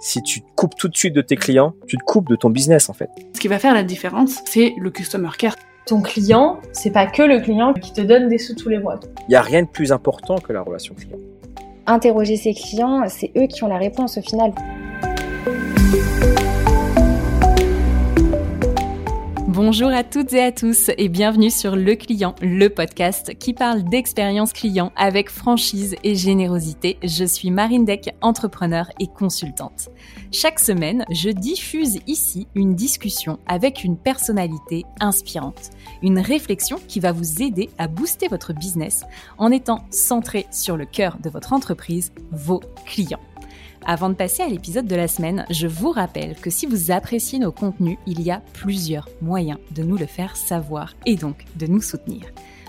Si tu te coupes tout de suite de tes clients, tu te coupes de ton business en fait. Ce qui va faire la différence, c'est le customer care. Ton client, c'est pas que le client qui te donne des sous tous les mois. Il n'y a rien de plus important que la relation client. Interroger ses clients, c'est eux qui ont la réponse au final. Bonjour à toutes et à tous et bienvenue sur Le Client, le podcast qui parle d'expérience client avec franchise et générosité. Je suis Marine Deck, entrepreneur et consultante. Chaque semaine, je diffuse ici une discussion avec une personnalité inspirante, une réflexion qui va vous aider à booster votre business en étant centré sur le cœur de votre entreprise, vos clients. Avant de passer à l'épisode de la semaine, je vous rappelle que si vous appréciez nos contenus, il y a plusieurs moyens de nous le faire savoir et donc de nous soutenir.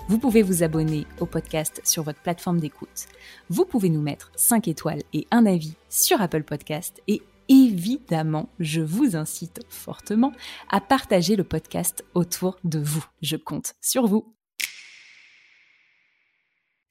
Vous pouvez vous abonner au podcast sur votre plateforme d'écoute. Vous pouvez nous mettre 5 étoiles et un avis sur Apple Podcast et évidemment, je vous incite fortement à partager le podcast autour de vous. Je compte sur vous.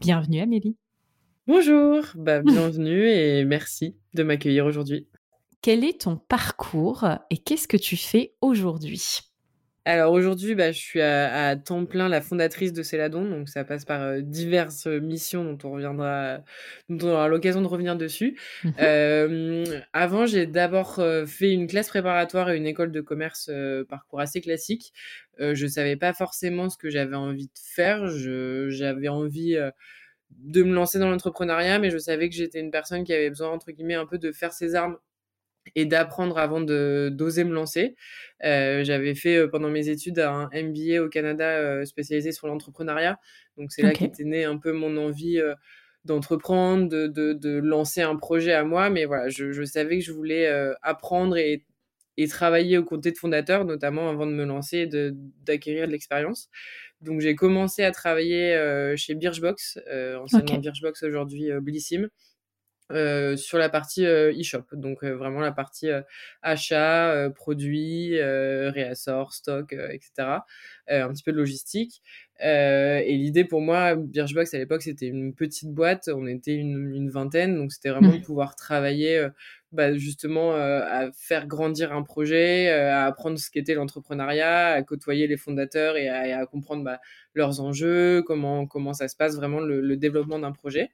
Bienvenue Amélie. Bonjour, bah, bienvenue et merci de m'accueillir aujourd'hui. Quel est ton parcours et qu'est-ce que tu fais aujourd'hui? Alors aujourd'hui, bah, je suis à, temps plein la fondatrice de Céladon, donc ça passe par euh, diverses missions dont on reviendra, dont on aura l'occasion de revenir dessus. Mhm. Euh, avant, j'ai d'abord euh, fait une classe préparatoire et une école de commerce, parcours assez classique. je savais pas forcément ce que j'avais envie de faire. J'avais envie de me lancer dans l'entrepreneuriat, mais je savais que j'étais une personne qui avait besoin entre guillemets un peu de faire ses armes et d'apprendre avant de d'oser me lancer. Euh, j'avais fait euh, pendant mes études un MBA au Canada euh, spécialisé sur l'entrepreneuriat. Donc c'est là qu'était née un peu mon envie d'entreprendre, de, de, de, lancer un projet à moi. Mais voilà, je, je savais que je voulais apprendre et, et travailler aux côtés de fondateurs, notamment avant de me lancer et d'acquérir de, l'expérience. Donc j'ai commencé à travailler chez Birchbox, anciennement Birchbox aujourd'hui Blissim. Euh, sur la partie euh, e-shop, donc euh, vraiment la partie achat, produits, réassort, stock, etc. un petit peu de logistique. et l'idée pour moi, Birchbox à l'époque, c'était une petite boîte, on était une, vingtaine, donc c'était vraiment de mmh. pouvoir travailler bah, justement à faire grandir un projet, à apprendre ce qu'était l'entrepreneuriat, à côtoyer les fondateurs et à, comprendre bah, leurs enjeux, comment, comment ça se passe vraiment le développement d'un projet.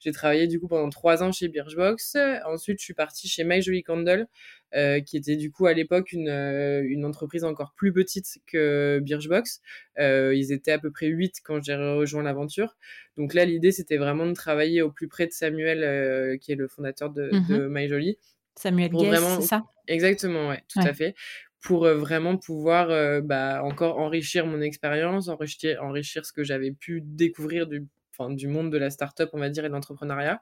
J'ai travaillé du coup pendant trois ans chez Birchbox. Ensuite, je suis partie chez My Jolie Candle, euh, qui était du coup à l'époque une, euh, une, entreprise encore plus petite que Birchbox. Euh, ils étaient à peu près huit quand j'ai rejoint l'aventure. Donc là, l'idée, c'était vraiment de travailler au plus près de Samuel, euh, qui est le fondateur de, de My Jolie. Samuel Guest, c'est ça? Exactement, ouais, tout à fait pour vraiment pouvoir euh, bah, encore enrichir mon expérience, enrichir, enrichir ce que j'avais pu découvrir du du monde de la startup, on va dire, et de l'entrepreneuriat.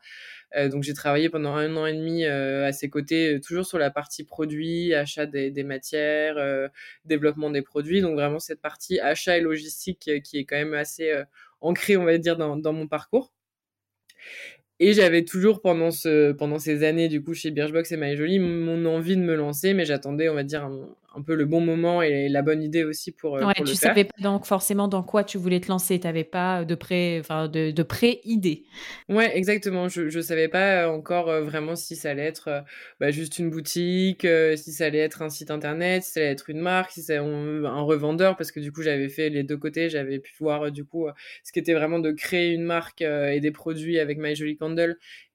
Euh, donc j'ai travaillé pendant un an et demi euh, à ses côtés, euh, toujours sur la partie produit, achat des, matières, développement des produits. Donc vraiment cette partie achat et logistique qui est quand même assez ancrée, on va dire, dans, mon parcours. Et j'avais toujours pendant ce pendant ces années du coup chez Birchbox et My Jolie mon envie de me lancer, mais j'attendais on va dire un, peu le bon moment et la bonne idée aussi pour, euh, ouais, tu savais pas donc forcément dans quoi tu voulais te lancer, tu n'avais pas de pré enfin de, de pré idée. Ouais exactement, je je savais pas encore euh, vraiment si ça allait être euh, bah, juste une boutique, si ça allait être un site internet, si ça allait être une marque, si c'est un revendeur parce que du coup j'avais fait les deux côtés, j'avais pu voir du coup ce qui était vraiment de créer une marque et des produits avec My Jolie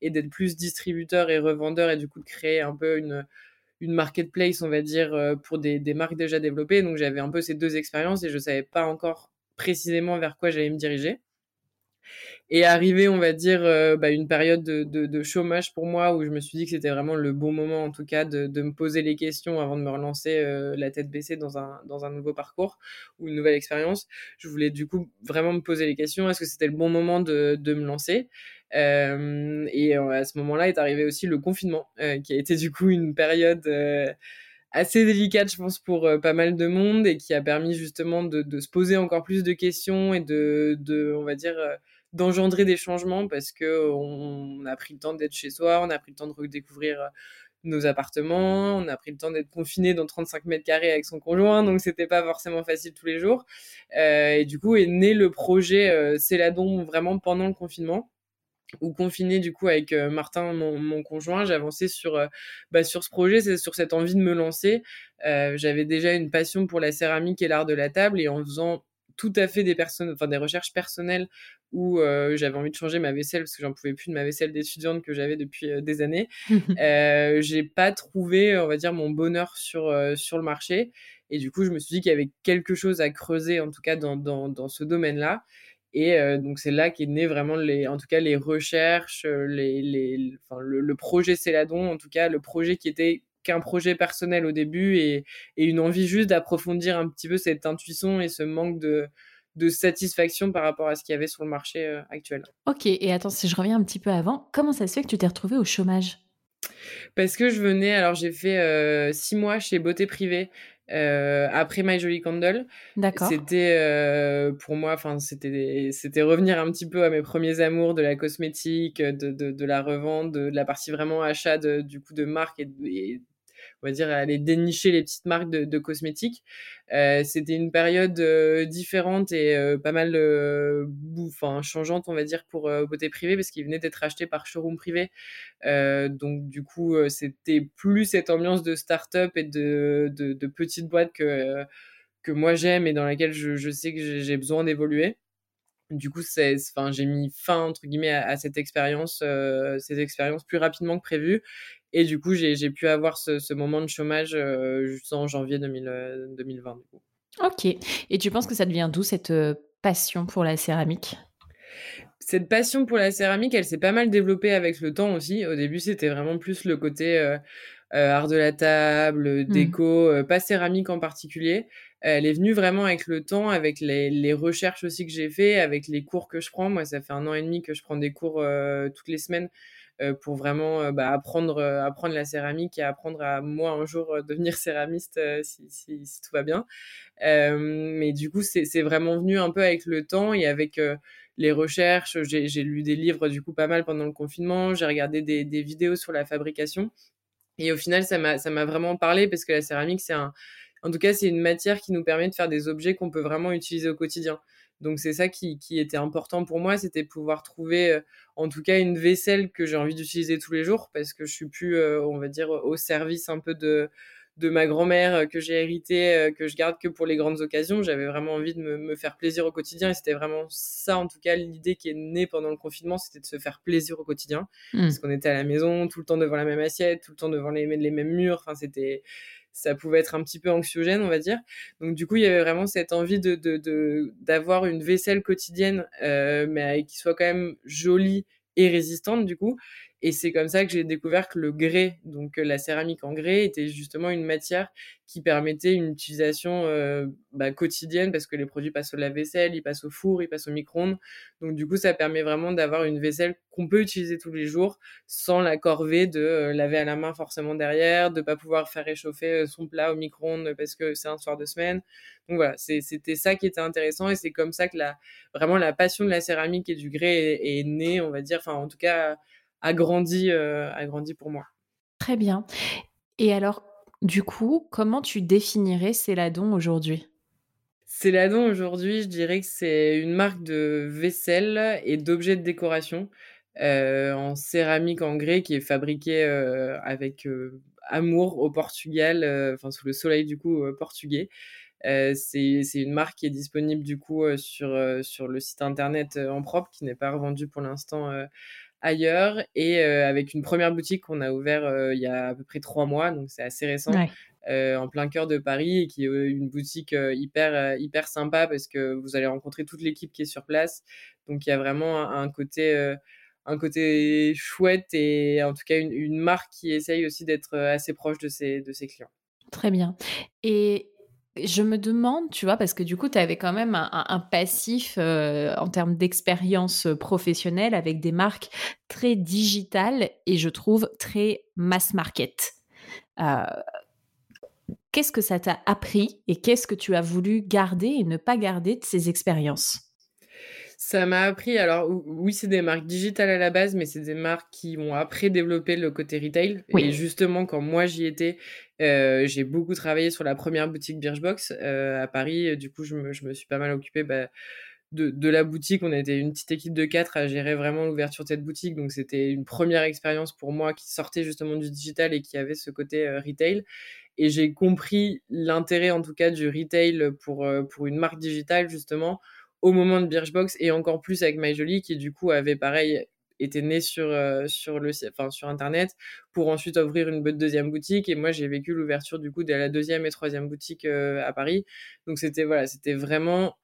et d'être plus distributeur et revendeur et du coup de créer un peu une, une marketplace, on va dire, euh, pour des, marques déjà développées. Donc j'avais un peu ces deux expériences et je savais pas encore précisément vers quoi j'allais me diriger. Et arrivé, on va dire, bah, une période de, chômage pour moi où je me suis dit que c'était vraiment le bon moment, en tout cas, de, me poser les questions avant de me relancer la tête baissée dans un, dans un nouveau parcours ou une nouvelle expérience. Je voulais du coup vraiment me poser les questions. Est-ce que c'était le bon moment de, me lancer? euh, Et à ce moment-là est arrivé aussi le confinement, qui a été du coup une période assez délicate, je pense, pour euh, pas mal de monde et qui a permis justement de, se poser encore plus de questions et de, de on va dire, euh, d'engendrer des changements parce que on, a pris le temps d'être chez soi, on a pris le temps de redécouvrir euh, nos appartements, on a pris le temps d'être confiné dans 35 mètres carrés avec son conjoint, donc c'était pas forcément facile tous les jours. Euh, et du coup est né le projet euh, Céladon vraiment pendant le confinement ou confiné du coup avec euh, Martin, mon, mon conjoint, j'avançais sur euh, bah, sur ce projet, c'est sur cette envie de me lancer. Euh, j'avais déjà une passion pour la céramique et l'art de la table et en faisant tout à fait des personnes, enfin des recherches personnelles où j'avais envie de changer ma vaisselle parce que j'en pouvais plus de ma vaisselle d'étudiante que j'avais depuis des années. j'ai pas trouvé, on va dire, mon bonheur sur sur le marché et du coup je me suis dit qu'il y avait quelque chose à creuser en tout cas dans dans, dans ce domaine-là. Et euh, donc c'est là qu'est né vraiment les, en tout cas les recherches, euh, les, les, enfin, le, le, projet Céladon, en tout cas le projet qui était qu'un projet personnel au début et, et une envie juste d'approfondir un petit peu cette intuition et ce manque de, de satisfaction par rapport à ce qu'il y avait sur le marché euh, actuel. Ok, et attends, si je reviens un petit peu avant, comment ça se fait que tu t'es retrouvé au chômage? Parce que je venais, alors j'ai fait euh, six mois chez Beauté Privée euh, après My Jolly Candle. D'accord. C'était euh, pour moi, enfin c'était c'était revenir un petit peu à mes premiers amours de la cosmétique, de, de, de la revente, de, de, la partie vraiment achat de, du coup de marque et, et on va dire, aller dénicher les petites marques de, cosmétiques. Euh, c'était une période euh, différente et euh, pas mal enfin changeante, on va dire, pour beauté privée parce qu'il venait d'être acheté par showroom privé. Donc du coup, c'était plus cette ambiance de start-up et de, de, de petites boîtes que que moi j'aime et dans laquelle je, sais que j'ai besoin d'évoluer du coup, enfin, j'ai mis fin entre guillemets à, cette expérience, euh, cette expérience plus rapidement que prévu, et du coup, j'ai pu avoir ce, ce, moment de chômage euh, juste en janvier 2000, 2020. Du coup. Ok. Et tu penses que ça devient d'où cette euh, passion pour la céramique? Cette passion pour la céramique, elle s'est pas mal développée avec le temps aussi. Au début, c'était vraiment plus le côté euh, euh, art de la table, déco, mmh. euh, pas céramique en particulier. Elle est venue vraiment avec le temps, avec les, les recherches aussi que j'ai fait, avec les cours que je prends. Moi, ça fait un an et demi que je prends des cours euh, toutes les semaines euh, pour vraiment euh, bah, apprendre, euh, apprendre la céramique et apprendre à moi un jour devenir céramiste si, tout va bien. mais du coup, c'est vraiment venu un peu avec le temps et avec les recherches. J'ai lu des livres du coup pas mal pendant le confinement. J'ai regardé des, des vidéos sur la fabrication. Et au final, ça m'a vraiment parlé parce que la céramique, c'est un, en tout cas, c'est une matière qui nous permet de faire des objets qu'on peut vraiment utiliser au quotidien. Donc c'est ça qui, qui, était important pour moi, c'était pouvoir trouver euh, en tout cas une vaisselle que j'ai envie d'utiliser tous les jours parce que je suis plus, euh, on va dire, au service un peu de, de ma grand-mère euh, que j'ai hérité, que je garde que pour les grandes occasions. J'avais vraiment envie de me, me, faire plaisir au quotidien et c'était vraiment ça en tout cas l'idée qui est née pendant le confinement, c'était de se faire plaisir au quotidien mmh. parce qu'on était à la maison tout le temps devant la même assiette, tout le temps devant les, les mêmes murs. Enfin c'était ça pouvait être un petit peu anxiogène, on va dire. Donc du coup, il y avait vraiment cette envie de d'avoir de, de, une vaisselle quotidienne, euh, mais qui soit quand même jolie et résistante du coup. Et c'est comme ça que j'ai découvert que le grès, donc euh, la céramique en grès, était justement une matière qui permettait une utilisation euh, bah, quotidienne parce que les produits passent au lave-vaisselle, ils passent au four, ils passent au micro-ondes. Donc du coup, ça permet vraiment d'avoir une vaisselle qu'on peut utiliser tous les jours sans la corvée de euh, laver à la main forcément derrière, de pas pouvoir faire réchauffer son plat au micro-ondes parce que c'est un soir de semaine. Donc voilà, c'était ça qui était intéressant et c'est comme ça que la vraiment la passion de la céramique et du grès est née, on va dire. Enfin, en tout cas a grandi, euh, a grandi pour moi. Très bien. Et alors, du coup, comment tu définirais Céladon aujourd'hui? Céladon aujourd'hui, je dirais que c'est une marque de vaisselle et d'objets de décoration euh, en céramique en grès qui est fabriquée euh, avec euh, amour au Portugal, enfin sous le soleil du coup portugais. c'est une marque qui est disponible du coup sur sur le site internet en propre qui n'est pas revendu pour l'instant ailleurs et euh, avec une première boutique qu'on a ouvert euh, il y a à peu près trois mois, donc c'est assez récent, ouais. en plein cœur de Paris et qui est une boutique hyper hyper sympa parce que vous allez rencontrer toute l'équipe qui est sur place. Donc il y a vraiment un, côté un côté chouette et en tout cas une, une marque qui essaye aussi d'être assez proche de ses, de ses clients. Très bien. Et je me demande, tu vois, parce que du coup, tu avais quand même un, passif euh, en termes d'expérience professionnelle avec des marques très digitales et je trouve très mass market. Euh, qu'est-ce que ça t'a appris et qu'est-ce que tu as voulu garder et ne pas garder de ces expériences? Ça m'a appris, alors oui, c'est des marques digitales à la base, mais c'est des marques qui ont après développé le côté retail. Et justement, quand moi j'y étais, euh, j'ai beaucoup travaillé sur la première boutique Birchbox euh, à Paris. Du coup, je me, je me suis pas mal occupée bah, de, de, la boutique. On était une petite équipe de quatre à gérer vraiment l'ouverture de cette boutique. Donc, c'était une première expérience pour moi qui sortait justement du digital et qui avait ce côté euh, retail. Et j'ai compris l'intérêt, en tout cas, du retail pour, pour une marque digitale, justement au moment de Birchbox et encore plus avec MyJolie qui du coup avait pareil été né sur euh, sur le enfin sur internet pour ensuite ouvrir une deuxième boutique. Et moi j'ai vécu l'ouverture du coup de la deuxième et troisième boutique euh, à Paris. Donc c'était voilà c'était vraiment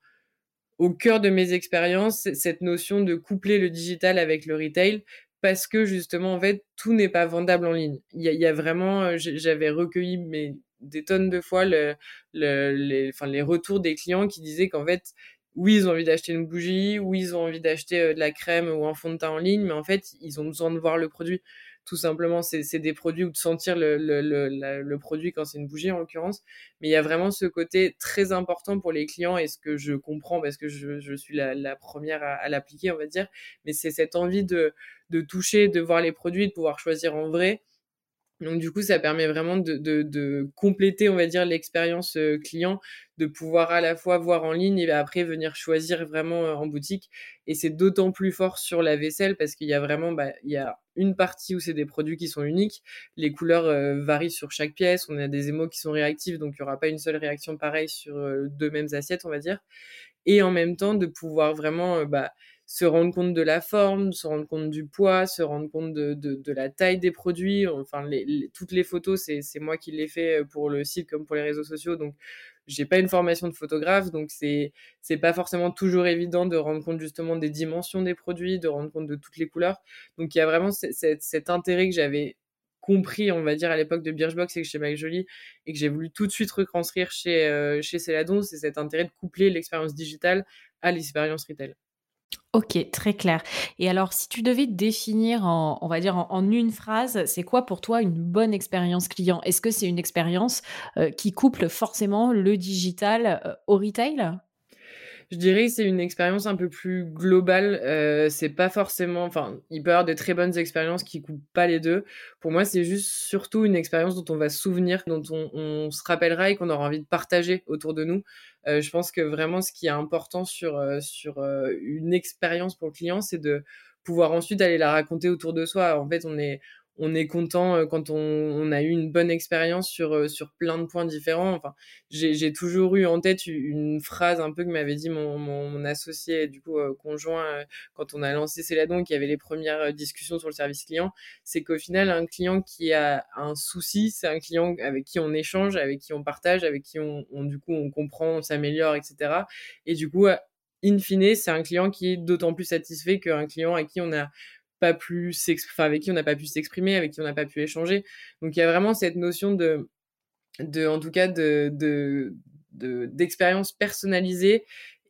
au cœur de mes expériences cette notion de coupler le digital avec le retail parce que justement en fait tout n'est pas vendable en ligne. Il y a, vraiment euh, j'avais recueilli mais des tonnes de fois le, le, enfin, les retours des clients qui disaient qu'en fait oui, ils ont envie d'acheter une bougie, oui, ils ont envie d'acheter euh, de la crème ou un fond de teint en ligne, mais en fait, ils ont besoin de voir le produit. Tout simplement, c'est des produits ou de sentir le, le, le, le produit quand c'est une bougie en l'occurrence. Mais il y a vraiment ce côté très important pour les clients et ce que je comprends parce que je, je suis la, la première à, à l'appliquer, on va dire. Mais c'est cette envie de, de toucher, de voir les produits, de pouvoir choisir en vrai donc du coup, ça permet vraiment de, de, de compléter, on va dire, l'expérience euh, client, de pouvoir à la fois voir en ligne et après venir choisir vraiment euh, en boutique. Et c'est d'autant plus fort sur la vaisselle parce qu'il y a vraiment, bah, il y a une partie où c'est des produits qui sont uniques. Les couleurs euh, varient sur chaque pièce. On a des émaux qui sont réactifs, donc il n'y aura pas une seule réaction pareille sur deux mêmes assiettes, on va dire. Et en même temps, de pouvoir vraiment, bah, se rendre compte de la forme, se rendre compte du poids, se rendre compte de, de, de la taille des produits. Enfin, toutes les photos, c'est moi qui les fais pour le site comme pour les réseaux sociaux. Donc, j'ai pas une formation de photographe, donc c'est c'est pas forcément toujours évident de rendre compte justement des dimensions des produits, de rendre compte de toutes les couleurs. Donc, il y a vraiment cet, intérêt que j'avais compris, on va dire, à l'époque de Birchbox et que chez Mike Jolie, et que j'ai voulu tout de suite retranscrire chez, euh, chez Celadon, c'est cet intérêt de coupler l'expérience digitale à l'expérience retail. Ok, très clair. Et alors, si tu devais définir, en, on va dire en, une phrase, c'est quoi pour toi une bonne expérience client? Est-ce que c'est une expérience euh, qui couple forcément le digital euh, au retail? Je dirais que c'est une expérience un peu plus globale. Euh, c'est pas forcément, enfin, il peut y avoir de très bonnes expériences qui coupent pas les deux. Pour moi, c'est juste surtout une expérience dont on va se souvenir, dont on, on se rappellera et qu'on aura envie de partager autour de nous. Euh, je pense que vraiment, ce qui est important sur euh, sur euh, une expérience pour le client, c'est de pouvoir ensuite aller la raconter autour de soi. En fait, on est on est content euh, quand on, a eu une bonne expérience sur euh, sur plein de points différents. Enfin, j'ai toujours eu en tête une phrase un peu que m'avait dit mon, associé du coup euh, conjoint quand on a lancé Céladon, qui avait les premières discussions sur le service client, c'est qu'au final un client qui a un souci, c'est un client avec qui on échange, avec qui on partage, avec qui on, on du coup on comprend, on s'améliore, etc. Et du coup in fine, c'est un client qui est d'autant plus satisfait qu'un client à qui on a pas pu avec qui on n'a pas pu s'exprimer, avec qui on n'a pas pu échanger. Donc il y a vraiment cette notion de, de en tout cas, de, de, d'expérience personnalisée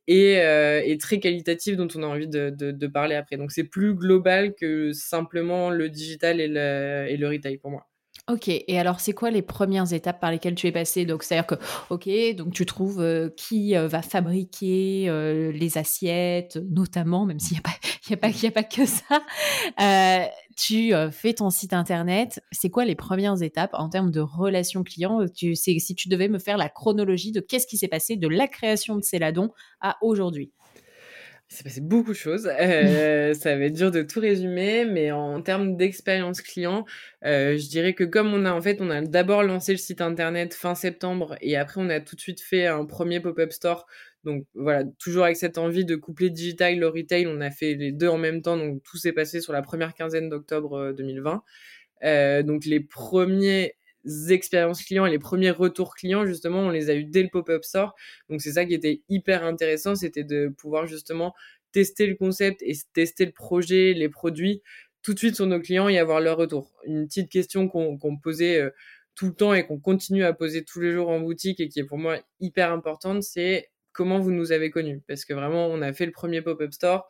et, euh, et, très qualitative dont on a envie de, de, de parler après. Donc c'est plus global que simplement le digital et le, et le retail pour moi. Ok, et alors c'est quoi les premières étapes par lesquelles tu es passé Donc c'est-à-dire que, ok, donc tu trouves euh, qui euh, va fabriquer euh, les assiettes, notamment, même s'il n'y a, pas, a, a pas que ça. tu fais ton site internet. C'est quoi les premières étapes en termes de relation client tu, Si tu devais me faire la chronologie de qu'est-ce qui s'est passé de la création de Céladon à aujourd'hui il s'est passé beaucoup de choses. Euh, ça va être dur de tout résumer, mais en termes d'expérience client, euh, je dirais que comme on a en fait, on a d'abord lancé le site internet fin septembre et après on a tout de suite fait un premier pop-up store. Donc voilà, toujours avec cette envie de coupler digital le retail, on a fait les deux en même temps. Donc tout s'est passé sur la première quinzaine d'octobre 2020. Euh, euh, donc les premiers expériences clients et les premiers retours clients, justement, on les a eu dès le pop-up store. Donc c'est ça qui était hyper intéressant, c'était de pouvoir justement tester le concept et tester le projet, les produits tout de suite sur nos clients et avoir leur retour. Une petite question qu'on posait euh, tout le temps et qu'on continue à poser tous les jours en boutique et qui est pour moi hyper importante, c'est comment vous nous avez connus? Parce que vraiment, on a fait le premier pop-up store,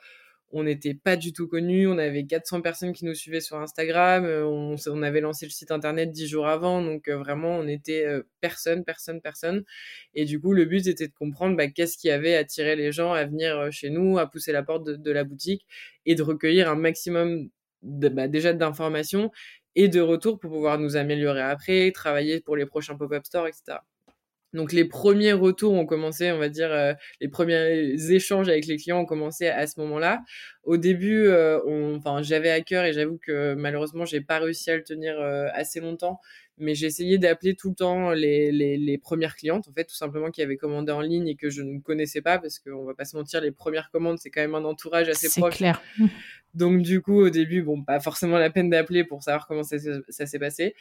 on n'était pas du tout connus, on avait 400 personnes qui nous suivaient sur Instagram, euh, on, avait lancé le site internet dix jours avant, donc euh, vraiment on était personne, personne, personne. Et du coup, le but était de comprendre bah, qu'est-ce qui avait attiré les gens à venir chez nous, à pousser la porte de, la boutique et de recueillir un maximum bah, déjà d'informations et de retours pour pouvoir nous améliorer après, travailler pour les prochains pop-up stores, etc. Donc les premiers retours ont commencé, on va dire, euh, les premiers échanges avec les clients ont commencé à ce moment-là. Au début, euh, enfin, j'avais à cœur et j'avoue que malheureusement, j'ai pas réussi à le tenir euh, assez longtemps mais j'ai essayé d'appeler tout le temps les, les, les, premières clientes, en fait, tout simplement qui avaient commandé en ligne et que je ne connaissais pas, parce qu'on va pas se mentir, les premières commandes, c'est quand même un entourage assez proche. C'est clair. Donc, du coup, au début, bon, pas forcément la peine d'appeler pour savoir comment ça, ça s'est passé.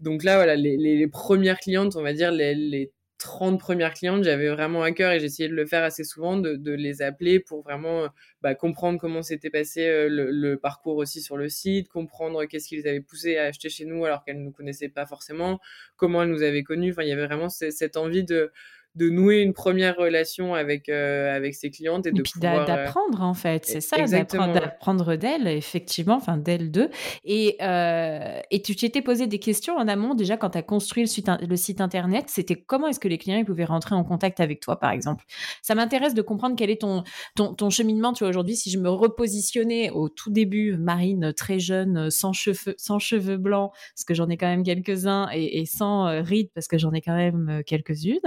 Donc là, voilà, les, les, premières clientes, on va dire, les 30 premières clientes, j'avais vraiment à cœur et j'essayais de le faire assez souvent, de, les appeler pour vraiment bah, comprendre comment s'était passé euh, le, le, parcours aussi sur le site, comprendre qu'est-ce qui les avait poussées à acheter chez nous alors qu'elles ne nous connaissaient pas forcément, comment elles nous avaient connus. Enfin, il y avait vraiment cette envie de, de nouer une première relation avec euh, avec ses clientes et, de puis euh, d'apprendre en fait. C'est ça d'apprendre d'elle effectivement enfin d'elle d'eux. Et euh, et tu t'étais posé des questions en amont déjà quand tu as construit le site le site internet c'était comment est-ce que les clients ils pouvaient rentrer en contact avec toi par exemple? Ça m'intéresse de comprendre quel est ton ton, ton cheminement tu vois aujourd'hui si je me repositionnais au tout début Marine très jeune sans cheveux sans cheveux blancs parce que j'en ai quand même quelques-uns et, et sans rides parce que j'en ai quand même quelques-unes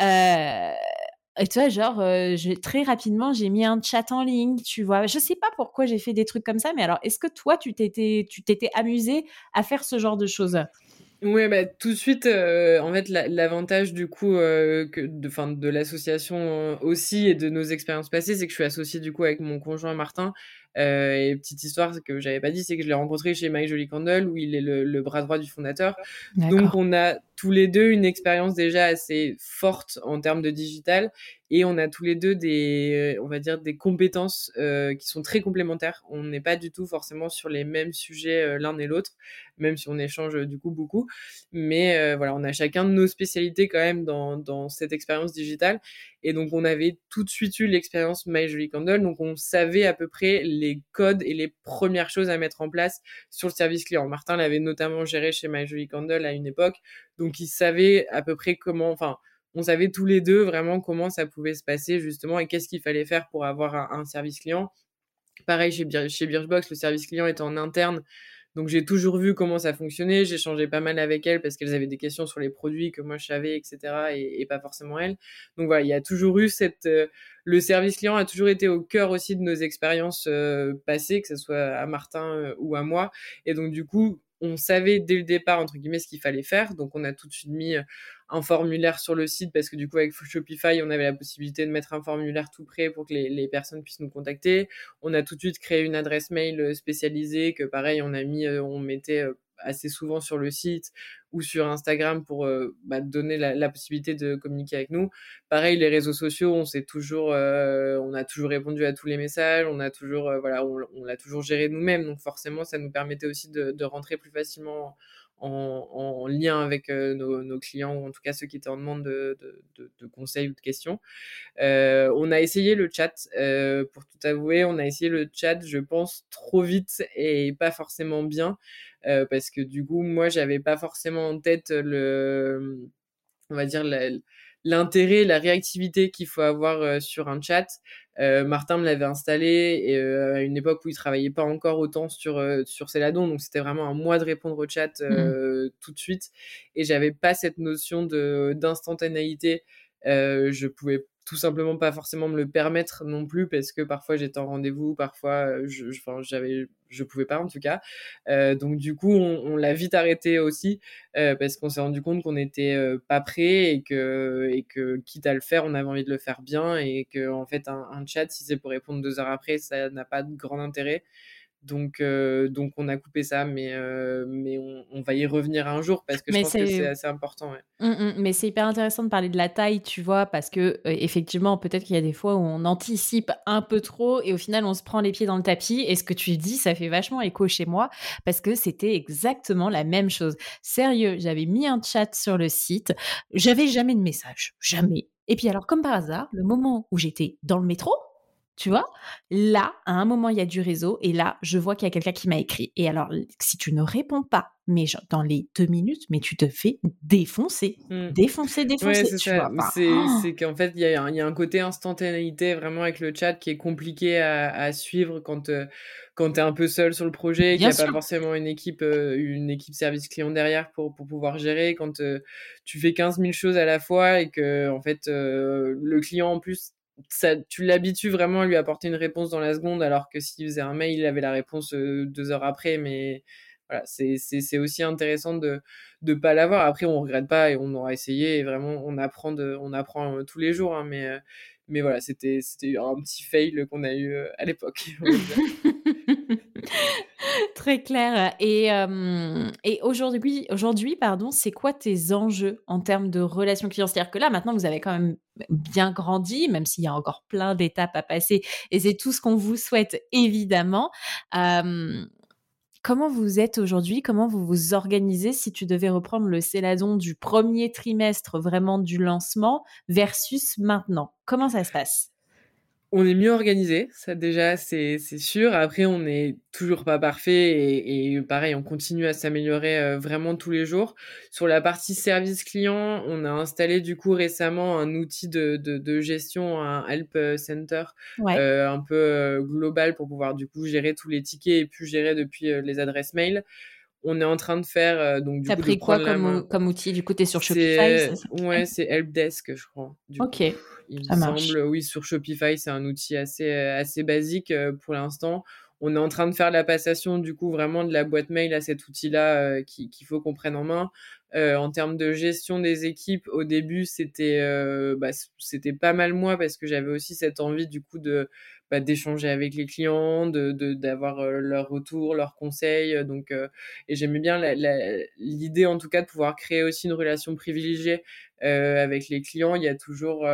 euh, et tu vois, genre, euh, très rapidement, j'ai mis un chat en ligne, tu vois. Je sais pas pourquoi j'ai fait des trucs comme ça, mais alors, est-ce que toi, tu t'étais, tu t'étais amusé à faire ce genre de choses? Ouais, bah, tout de suite, euh, en fait, l'avantage du coup que de, fin, de l'association aussi et de nos expériences passées, c'est que je suis associée du coup avec mon conjoint Martin. Et petite histoire que j'avais pas dit, c'est que je l'ai rencontré chez Mike Jolie Candle, où il est le, le bras droit du fondateur. Donc, on a tous les deux une expérience déjà assez forte en termes de digital et on a tous les deux des on va dire des compétences euh, qui sont très complémentaires. On n'est pas du tout forcément sur les mêmes sujets euh, l'un et l'autre même si on échange euh, du coup beaucoup. Mais euh, voilà on a chacun de nos spécialités quand même dans, dans cette expérience digitale et donc on avait tout de suite eu l'expérience My donc on savait à peu près les codes et les premières choses à mettre en place sur le service client Martin l'avait notamment géré chez My à une époque donc ils savaient à peu près comment, enfin, on savait tous les deux vraiment comment ça pouvait se passer justement et qu'est-ce qu'il fallait faire pour avoir un, service client. Pareil chez, chez Birchbox, le service client est en interne. Donc j'ai toujours vu comment ça fonctionnait, j'ai changé pas mal avec elles parce qu'elles avaient des questions sur les produits que moi je savais, etc. et, pas forcément elles. Donc voilà, il y a toujours eu cette... Euh, le service client a toujours été au cœur aussi de nos expériences euh, passées, que ce soit à Martin euh, ou à moi. Et donc du coup, on savait dès le départ, entre guillemets, ce qu'il fallait faire. Donc, on a tout de suite mis un formulaire sur le site parce que du coup, avec Shopify, on avait la possibilité de mettre un formulaire tout prêt pour que les, personnes puissent nous contacter. On a tout de suite créé une adresse mail euh, spécialisée que, pareil, on a mis, euh, on mettait assez souvent sur le site ou sur Instagram pour euh, bah, donner la, possibilité de communiquer avec nous. Pareil, les réseaux sociaux, on s'est toujours, euh, on a toujours répondu à tous les messages, on a toujours, euh, voilà, on, l'a toujours géré nous-mêmes, donc forcément, ça nous permettait aussi de rentrer plus facilement en, lien avec euh, nos, clients, ou en tout cas ceux qui étaient en demande de, conseils ou de questions. Euh, on a essayé le chat, euh, pour tout avouer, on a essayé le chat, je pense, trop vite et pas forcément bien, parce que du coup, moi, j'avais pas forcément en tête le, on va dire, l'intérêt, la réactivité qu'il faut avoir sur un chat. Euh, Martin me l'avait installé et, euh, à une époque où il travaillait pas encore autant sur euh, sur Céladon, donc c'était vraiment un mois de répondre au chat mmh. tout de suite. Et j'avais pas cette notion de d'instantanéité. je pouvais tout simplement pas forcément me le permettre non plus parce que parfois j'étais en rendez-vous, parfois je, j'avais, je pouvais pas en tout cas. Donc du coup, on, l'a vite arrêté aussi parce qu'on s'est rendu compte qu'on n'était pas prêt et que et que quitte à le faire, on avait envie de le faire bien et que en fait un, un chat, si c'est pour répondre deux heures après, ça n'a pas de grand intérêt. Donc, euh, donc on a coupé ça, mais, euh, mais on, on, va y revenir un jour parce que je pense que c'est assez important. Ouais. Mmh, mmh, mais c'est hyper intéressant de parler de la taille, tu vois, parce que euh, effectivement, peut-être qu'il y a des fois où on anticipe un peu trop et au final, on se prend les pieds dans le tapis. Et ce que tu dis, ça fait vachement écho chez moi parce que c'était exactement la même chose. Sérieux, j'avais mis un chat sur le site, j'avais jamais de message, jamais. Et puis alors, comme par hasard, le moment où j'étais dans le métro, tu vois? Là, à un moment, il y a du réseau et là, je vois qu'il y a quelqu'un qui m'a écrit. Et alors, si tu ne réponds pas, mais dans les deux minutes, mais tu te fais défoncer. Mmh. Défoncer, défoncer. c'est oh! c'est qu'en fait, il y, y, a un côté instantanéité vraiment avec le chat qui est compliqué à, à suivre quand, euh, quand tu es un peu seul sur le projet, qu'il n'y a pas forcément une équipe, euh, une équipe service client derrière pour, pour pouvoir gérer. Quand euh, tu fais 15 000 choses à la fois et que, en fait, le client en plus tu l'habitues vraiment à lui apporter une réponse dans la seconde, alors que s'il faisait un mail, il avait la réponse euh, deux heures après. Mais voilà, c'est aussi intéressant de ne pas l'avoir. Après, on regrette pas et on aura essayé. Et vraiment, on apprend, de, on apprend euh, tous les jours. Hein, mais, euh, mais voilà, c'était un petit fail qu'on a eu à l'époque. Très clair. Et, euh, et aujourd'hui, aujourd'hui, pardon, c'est quoi tes enjeux en termes de relations clients? C'est-à-dire que là, maintenant, vous avez quand même bien grandi, même s'il y a encore plein d'étapes à passer, et c'est tout ce qu'on vous souhaite, évidemment. Euh, comment vous êtes aujourd'hui? Comment vous vous organisez si tu devais reprendre le Céladon du premier trimestre, vraiment du lancement, versus maintenant? Comment ça se passe? On est mieux organisé, ça déjà c'est sûr. Après, on n'est toujours pas parfait et, pareil, on continue à s'améliorer euh, vraiment tous les jours. Sur la partie service client, on a installé du coup récemment un outil de, de, gestion, un help center euh, un peu euh, global pour pouvoir du coup gérer tous les tickets et puis gérer depuis les adresses mail. On est en train de faire donc du T'as pris quoi comme, comme, outil? Du coup t'es sur Shopify ouais c'est Helpdesk je crois ok il me semble, oui, sur Shopify, c'est un outil assez, assez basique euh, pour l'instant. On est en train de faire la passation, du coup, vraiment de la boîte mail à cet outil-là euh, qu'il faut qu'on prenne en main. Euh, en termes de gestion des équipes, au début, c'était bah, c'était pas mal moi parce que j'avais aussi cette envie, du coup, de bah, d'échanger avec les clients, de d'avoir leur retour, leurs conseils. Donc, et j'aimais bien l'idée, en tout cas, de pouvoir créer aussi une relation privilégiée avec les clients. Il y a toujours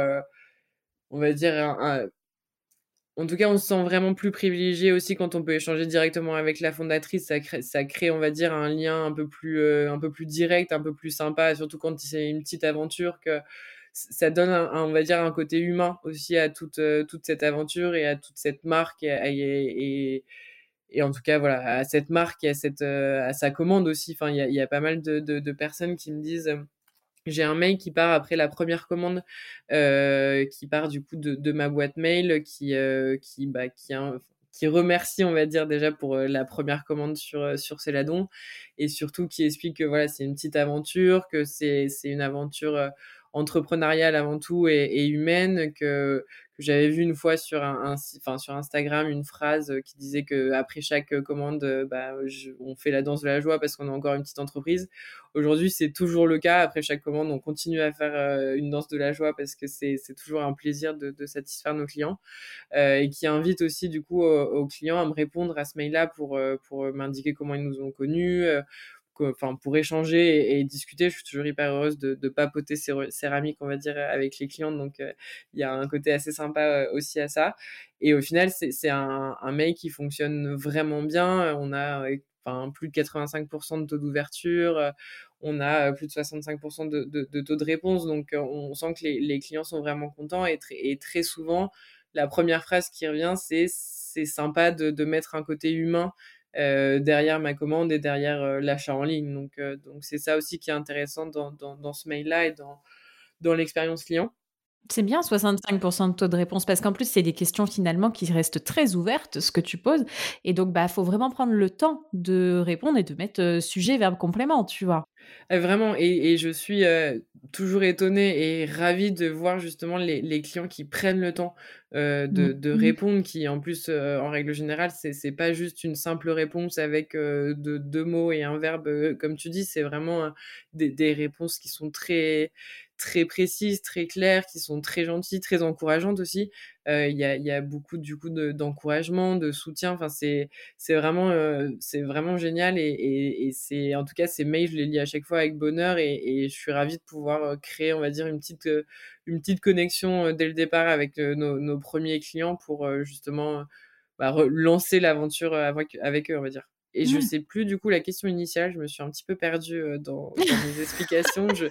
on va dire, en tout cas, on se sent vraiment plus privilégié aussi quand on peut échanger directement avec la fondatrice. Ça crée, ça crée on va dire, un lien un peu plus, euh, un peu plus direct, un peu plus sympa, surtout quand c'est une petite aventure que ça donne, un, on va dire, un côté humain aussi à toute, euh, toute cette aventure et à toute cette marque et, et, en tout cas, voilà, à cette marque et à, cette, euh, à sa commande aussi. Enfin, il y a, pas mal de, de personnes qui me disent j'ai un mail qui part après la première commande, euh, qui part du coup de, ma boîte mail, qui euh, bah, qui, remercie, on va dire déjà pour euh, la première commande sur sur Céladon, et surtout qui explique que voilà c'est une petite aventure, que c'est une aventure entrepreneuriale avant tout et, humaine, que que j'avais vu une fois sur un, sur Instagram une phrase euh, qui disait que après chaque euh, commande euh, bah, on fait la danse de la joie parce qu'on a encore une petite entreprise. Aujourd'hui c'est toujours le cas. Après chaque commande on continue à faire une danse de la joie parce que c'est toujours un plaisir de, satisfaire nos clients euh, et qui invite aussi du coup aux, clients à me répondre à ce mail là pour pour m'indiquer comment ils nous ont connus enfin pour échanger et, discuter je suis toujours hyper heureuse de, de papoter céramique on va dire avec les clients donc euh, il y a un côté assez sympa euh, aussi à ça. Et au final c'est un, un mail qui fonctionne vraiment bien. On a enfin plus de 85% de taux d'ouverture. On a plus de 65% de, taux de réponse. Donc on sent que les, clients sont vraiment contents. Et, très souvent la première phrase qui revient c'est c'est sympa de mettre un côté humain euh, derrière ma commande et derrière euh, l'achat en ligne. Donc, euh, donc c'est ça aussi qui est intéressant dans, ce mail-là et dans l'expérience client. C'est bien 65% de taux de réponse parce qu'en plus, c'est des questions finalement qui restent très ouvertes, ce que tu poses. Et donc, bah, faut vraiment prendre le temps de répondre et de mettre sujet, verbe, complément, tu vois. vraiment, et, et, je suis toujours étonnée et ravie de voir justement les, les clients qui prennent le temps de, mmh. de, mmh. répondre, qui en plus, en règle générale, c'est pas juste une simple réponse avec de, deux mots et un verbe, comme tu dis, c'est vraiment des, des réponses qui sont très très précises, très claires, qui sont très gentilles, très encourageantes aussi. Il y, a, y, a, beaucoup du coup d'encouragement, de, soutien. Enfin, c'est c'est vraiment c'est vraiment génial et, et, et c'est en tout cas ces mails je les lis à chaque fois avec bonheur et, et, je suis ravie de pouvoir créer on va dire une petite une petite connexion dès le départ avec nos, nos, premiers clients pour justement bah, lancer l'aventure avec, avec eux on va dire. Et je sais plus du coup la question initiale, je me suis un petit peu perdue dans, dans mes explications. Je...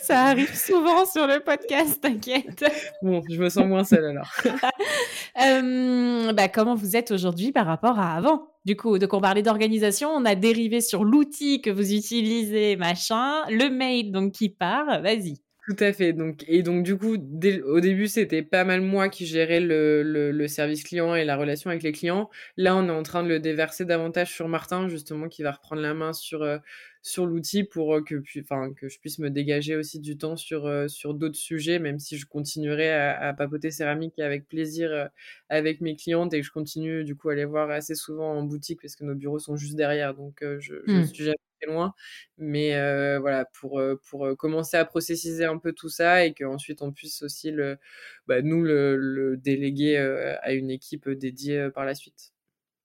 Ça arrive souvent sur le podcast, t'inquiète. Bon, je me sens moins seule alors. euh, bah, comment vous êtes aujourd'hui par rapport à avant? Du coup, donc on parlait d'organisation, on a dérivé sur l'outil que vous utilisez, machin, le mail donc qui part, vas-y. Tout à fait. Donc, et donc, du coup, dès, au début, c'était pas mal moi qui gérais le, le, le, service client et la relation avec les clients. Là, on est en train de le déverser davantage sur Martin, justement, qui va reprendre la main sur, euh, sur l'outil pour que, enfin, que je puisse me dégager aussi du temps sur, sur d'autres sujets, même si je continuerai à, à papoter céramique avec plaisir avec mes clientes et que je continue, du coup, à les voir assez souvent en boutique parce que nos bureaux sont juste derrière. Donc, je, je Mmh. suis jamais très loin. Mais euh, voilà, pour, pour commencer à processiser un peu tout ça et qu'ensuite on puisse aussi le, bah, nous le, le déléguer à une équipe dédiée par la suite.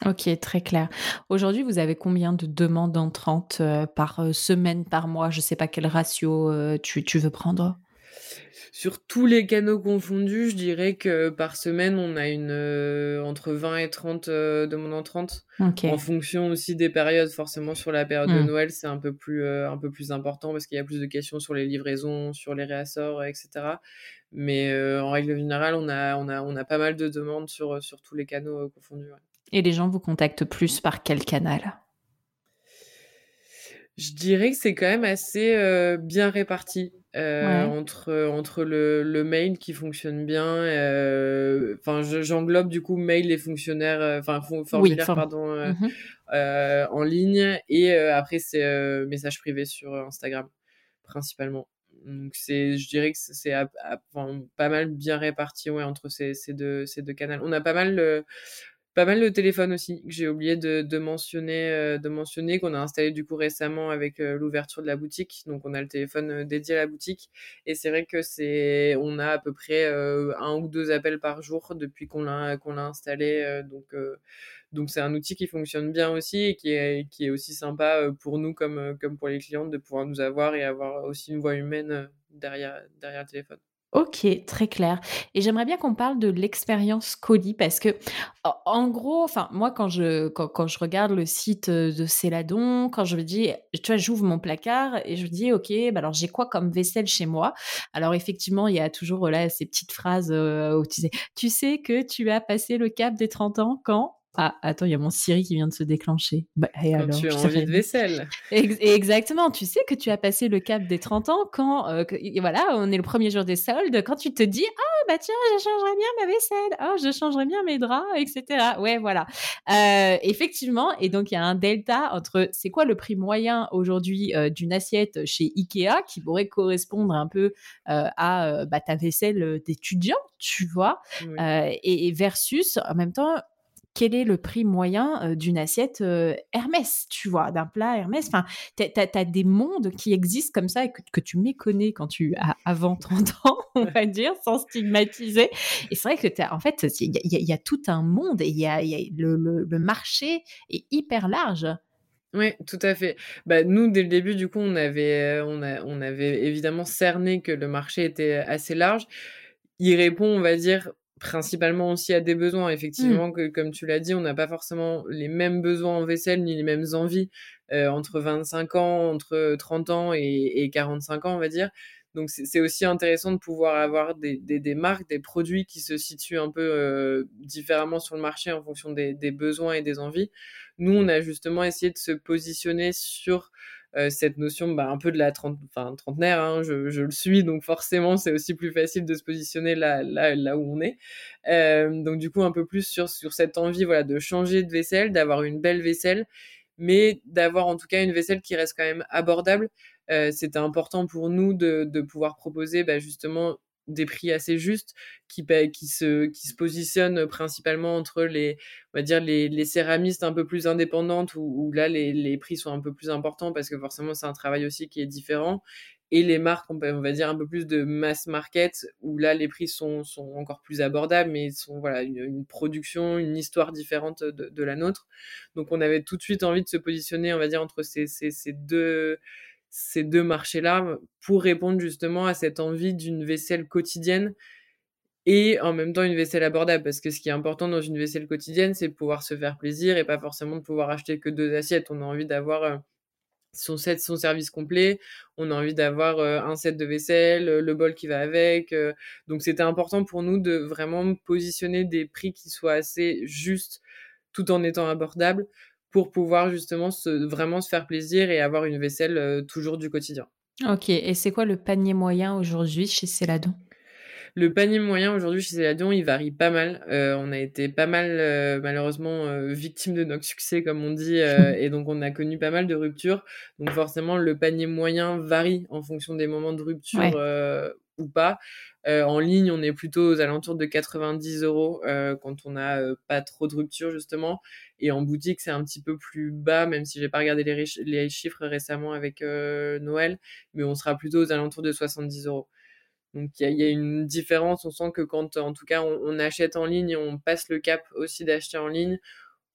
Ok, très clair. Aujourd'hui, vous avez combien de demandes entrantes euh, par semaine, par mois? Je ne sais pas quel ratio euh, tu, tu veux prendre sur tous les canaux confondus, je dirais que par semaine, on a une euh, entre 20 et 30 euh, demandes entrantes. Okay. En fonction aussi des périodes, forcément sur la période de Noël, c'est un peu plus euh, un peu plus important parce qu'il y a plus de questions sur les livraisons, sur les réassorts, etc. Mais euh, en règle générale, on a on a on a pas mal de demandes sur sur tous les canaux euh, confondus. Ouais. Et les gens vous contactent plus par quel canal? Je dirais que c'est quand même assez euh, bien réparti euh, Ouais. entre entre le, le mail qui fonctionne bien. euh, Enfin, je- j'englobe du coup mail et fonctionnaires, euh, enfin fon- formulaires form- pardon euh, Mhm. euh, en ligne et euh, après c'est euh, message privé sur euh, Instagram principalement. Donc c'est, je dirais que c'est pas mal bien réparti ouais entre ces, ces deux ces deux canaux. On a pas mal euh, pas mal de téléphones aussi que j'ai oublié de, euh, mentionner qu'on a installé du coup récemment avec euh, l'ouverture de la boutique. Donc on a le téléphone euh, dédié à la boutique et c'est vrai que c'est on a à peu près un ou deux appels par jour depuis qu'on l'a qu'on l'a installé. donc c'est un outil qui fonctionne bien aussi et qui est qui est aussi sympa pour nous comme pour les clientes de pouvoir nous avoir et avoir aussi une voix humaine derrière derrière le téléphone. Ok, très clair. Et j'aimerais bien qu'on parle de l'expérience colis parce que, en- gros, enfin, moi, quand je, quand, quand je regarde le site euh, de Céladon, quand je me dis, tu vois, j'ouvre mon placard et je me dis, ok, bah alors j'ai quoi comme vaisselle chez moi? Alors, effectivement, il y a toujours là ces petites phrases euh, où tu sais, tu sais que tu as passé le cap des 30 ans quand? Ah, attends, il y a mon Siri qui vient de se déclencher. Bah, et Quand alors, tu as envie de vaisselle. Ex- Exactement, tu sais que tu as passé le cap des 30 ans quand, euh, que- voilà, on est le premier jour des soldes, quand tu te dis, ah bah tiens, je changerais bien ma vaisselle, oh, je changerais bien mes draps, etc. Ouais, voilà. Euh, effectivement, et donc il y a un delta entre, c'est quoi le prix moyen aujourd'hui euh, d'une assiette chez Ikea qui pourrait correspondre un peu à bah, ta vaisselle d'étudiant, tu vois, Oui. et, et versus en même temps quel est le prix moyen euh, d'une assiette euh, Hermès, tu vois, d'un plat Hermès? Enfin, t'as as, des mondes qui existent comme ça et que, tu méconnais quand tu as avant 30 ans, on va dire, sans stigmatiser. Et c'est vrai que en fait, il y, a- tout un monde et y a, le, marché est hyper large. Oui, tout à fait. Bah, nous, dès le début, du coup, on avait, on avait évidemment cerné que le marché était assez large. Il répond, on va dire, principalement aussi à des besoins. Effectivement, que, comme tu l'as dit, on n'a pas forcément les mêmes besoins en vaisselle ni les mêmes envies euh, entre 25 ans, entre 30 ans et, et 45 ans, on va dire. Donc, c'est aussi intéressant de pouvoir avoir des, des, des marques, des produits qui se situent un peu euh, différemment sur le marché en fonction des, des besoins et des envies. Nous, on a justement essayé de se positionner sur cette notion bah, un peu de la trente, trentenaire, hein, je, le suis, donc forcément c'est aussi plus facile de se positionner là, où on est. Euh, donc du coup un peu plus sur, cette envie voilà, de changer de vaisselle, d'avoir une belle vaisselle, mais d'avoir en tout cas une vaisselle qui reste quand même abordable. Euh, C'était important pour nous de, de pouvoir proposer bah, justement des prix assez justes qui, qui, se, qui se positionnent principalement entre les, on va dire les, les céramistes un peu plus indépendantes où, où là les, les prix sont un peu plus importants parce que forcément c'est un travail aussi qui est différent et les marques, on, va dire un peu plus de mass market, où là les prix sont, sont encore plus abordables, mais sont voilà une, production, une histoire différente de, de, la nôtre. Donc on avait tout de suite envie de se positionner, on va dire entre ces, ces, ces deux ces deux marchés-là pour répondre justement à cette envie d'une vaisselle quotidienne et en même temps une vaisselle abordable parce que ce qui est important dans une vaisselle quotidienne c'est de pouvoir se faire plaisir et pas forcément de pouvoir acheter que deux assiettes on a envie d'avoir son set, son service complet. On a envie d'avoir un set de vaisselle, le bol qui va avec. Donc c'était important pour nous de vraiment positionner des prix qui soient assez justes tout en étant abordables pour pouvoir justement se, vraiment se faire plaisir et avoir une vaisselle toujours du quotidien. Ok, et c'est quoi le panier moyen aujourd'hui chez Céladon? Le panier moyen aujourd'hui chez Céladion, il varie pas mal. Euh, on a été pas mal, euh, malheureusement, euh, victime de notre succès, comme on dit, et donc on a connu pas mal de ruptures. Donc forcément, le panier moyen varie en fonction des moments de rupture ou pas. en ligne, on est plutôt aux alentours de 90 euros quand on n'a pas trop de rupture justement. Et en boutique, c'est un petit peu plus bas, même si j'ai pas regardé les, chiffres récemment avec Noël, mais on sera plutôt aux alentours de 70 euros. Donc il y, a une différence. On sent que quand, en tout cas, on, achète en ligne et on passe le cap aussi d'acheter en ligne,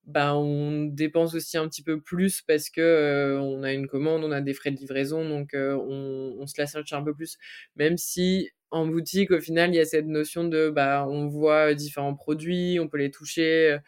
bah on dépense aussi un petit peu plus parce que euh, on a une commande, on a des frais de livraison, donc euh, on, on, se la cherche un peu plus. Même si en boutique, au final, il y a cette notion de bah on voit différents produits, on peut les toucher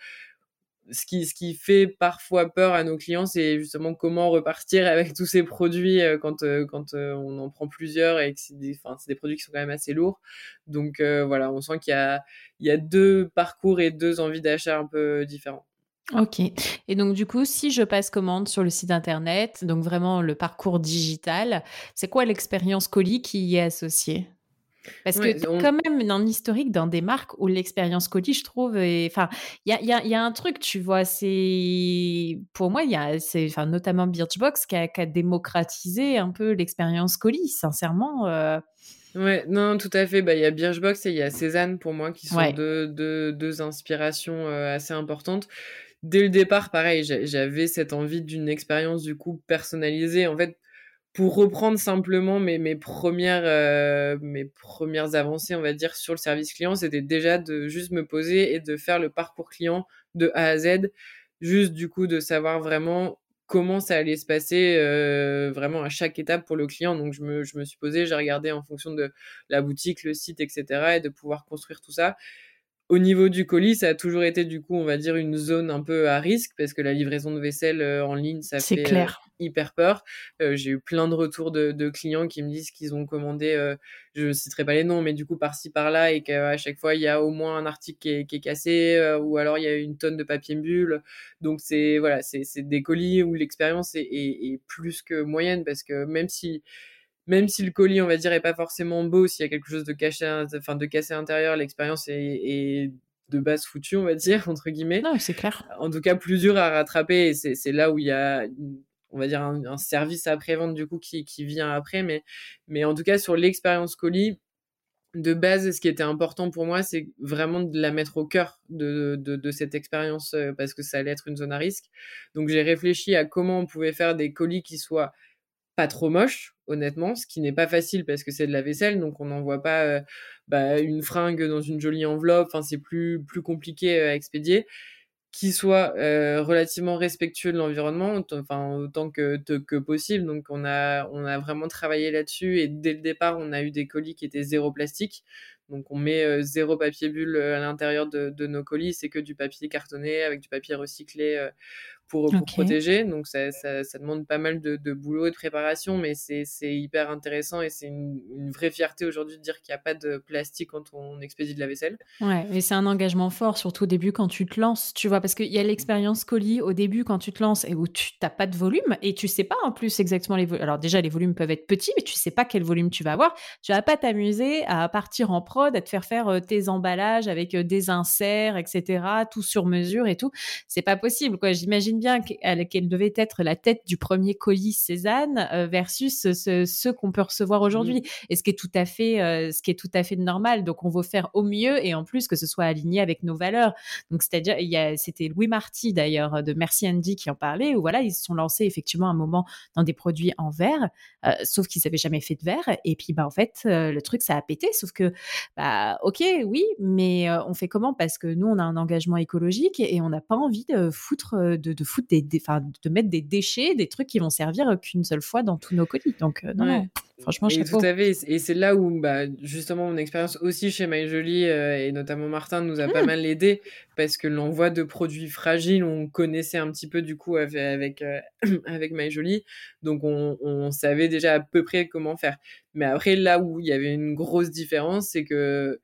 ce qui, ce qui fait parfois peur à nos clients, c'est justement comment repartir avec tous ces produits euh, quand, euh, quand euh, on en prend plusieurs et que c'est des, des produits qui sont quand même assez lourds. Donc voilà, on sent qu'il y a, il y a deux parcours et deux envies d'achat un peu différents. Ok. Et donc, du coup, si je passe commande sur le site internet, donc vraiment le parcours digital, c'est quoi l'expérience colis qui y est associée? Parce que quand même un historique dans des marques où l'expérience colis, je trouve, enfin, il y a, y, y a, un truc, tu vois, c'est pour moi, il y a, c'est, notamment Birchbox qui a, qui a, démocratisé un peu l'expérience colis, sincèrement. Euh... Ouais, non, tout à fait. Bah, il y a Birchbox et il y a Cézanne pour moi qui sont deux, deux, deux, inspirations euh, assez importantes. Dès le départ, pareil, j'avais cette envie d'une expérience du coup personnalisée. En fait, pour reprendre simplement mes, mes premières euh, mes premières avancées on va dire sur le service client c'était déjà de juste me poser et de faire le parcours client de A à Z. Juste du coup de savoir vraiment comment ça allait se passer euh, vraiment à chaque étape pour le client. Donc je me, je suis posé j'ai regardé en fonction de la boutique le site etc et de pouvoir construire tout ça au niveau du colis, ça a toujours été du coup, on va dire, une zone un peu à risque parce que la livraison de vaisselle euh, en ligne, ça fait clair. Euh, hyper peur. Euh, j'ai eu plein de retours de, de clients qui me disent qu'ils ont commandé, je citerai pas les noms, mais du coup par-ci par-là et qu'à chaque fois il y a au moins un article qui est, qui est cassé ou alors il y a une tonne de papier bulle. Donc c'est voilà, c'est des colis où l'expérience est, est, est plus que moyenne parce que même si même si le colis, on va dire, est pas forcément beau, s'il y a quelque chose de caché, enfin de cassé à l'intérieur, l'expérience est, de base foutue, on va dire entre guillemets. Non, c'est clair. En tout cas, plus dur à rattraper. Et c'est là où il y a, on va dire, un, service après vente du coup qui, qui vient après. Mais, mais en tout cas, sur l'expérience colis, de base, ce qui était important pour moi, c'est vraiment de la mettre au cœur de, de, de cette expérience euh, parce que ça allait être une zone à risque. Donc j'ai réfléchi à comment on pouvait faire des colis qui soient pas trop moche, honnêtement, ce qui n'est pas facile parce que c'est de la vaisselle, donc on n'envoie pas euh, bah, une fringue dans une jolie enveloppe, enfin c'est plus, plus compliqué euh, à expédier, qui soit euh, relativement respectueux de l'environnement, enfin autant que, possible. Donc on a, on a vraiment travaillé là-dessus et dès le départ on a eu des colis qui étaient zéro plastique. Donc on met zéro papier bulle à l'intérieur de, nos colis, c'est que du papier cartonné avec du papier recyclé pour, pour protéger. Donc ça, ça, ça, demande pas mal de, de, boulot et de préparation, mais c'est hyper intéressant et c'est une, une, vraie fierté aujourd'hui de dire qu'il n'y a pas de plastique quand on expédie de la vaisselle. Ouais, et c'est un engagement fort, surtout au début quand tu te lances, tu vois, parce qu'il y a l'expérience colis au début quand tu te lances et où tu n'as pas de volume et tu sais pas en plus exactement les volumes. Alors déjà, les volumes peuvent être petits, mais tu sais pas quel volume tu vas avoir. Tu vas pas t'amuser à partir en pro prod à te faire faire tes emballages avec des inserts, etc., tout sur mesure et tout. C'est pas possible, quoi. J'imagine bien qu'elle devait être la tête du premier colis Cézanne versus ce, qu'on peut recevoir aujourd'hui. Mmh. Et ce qui est tout à fait, ce qui est tout à fait normal. Donc, on veut faire au mieux et en plus que ce soit aligné avec nos valeurs. Donc, c'est-à-dire, il y a, c'était Louis Marty d'ailleurs de Merci Andy qui en parlait où voilà, ils se sont lancés effectivement un moment dans des produits en verre, sauf qu'ils n'avaient jamais fait de verre. Et puis, bah, en fait, le truc, ça a pété. Sauf que, bah, ok, oui, mais on fait comment? Parce que nous, on a un engagement écologique et on n'a pas envie de foutre, de, de foutre des, de mettre des déchets, des trucs qui vont servir qu'une seule fois dans tous nos colis. Donc, non, non. Franchement, et tout à fait. Et c'est là où, bah, justement, mon expérience aussi chez My Jolie et notamment Martin nous a pas mmh. mal aidé parce que l'envoi de produits fragiles, on connaissait un petit peu du coup avec avec, avec My Jolie, donc on, on, savait déjà à peu près comment faire. Mais après, là où il y avait une grosse différence, c'est que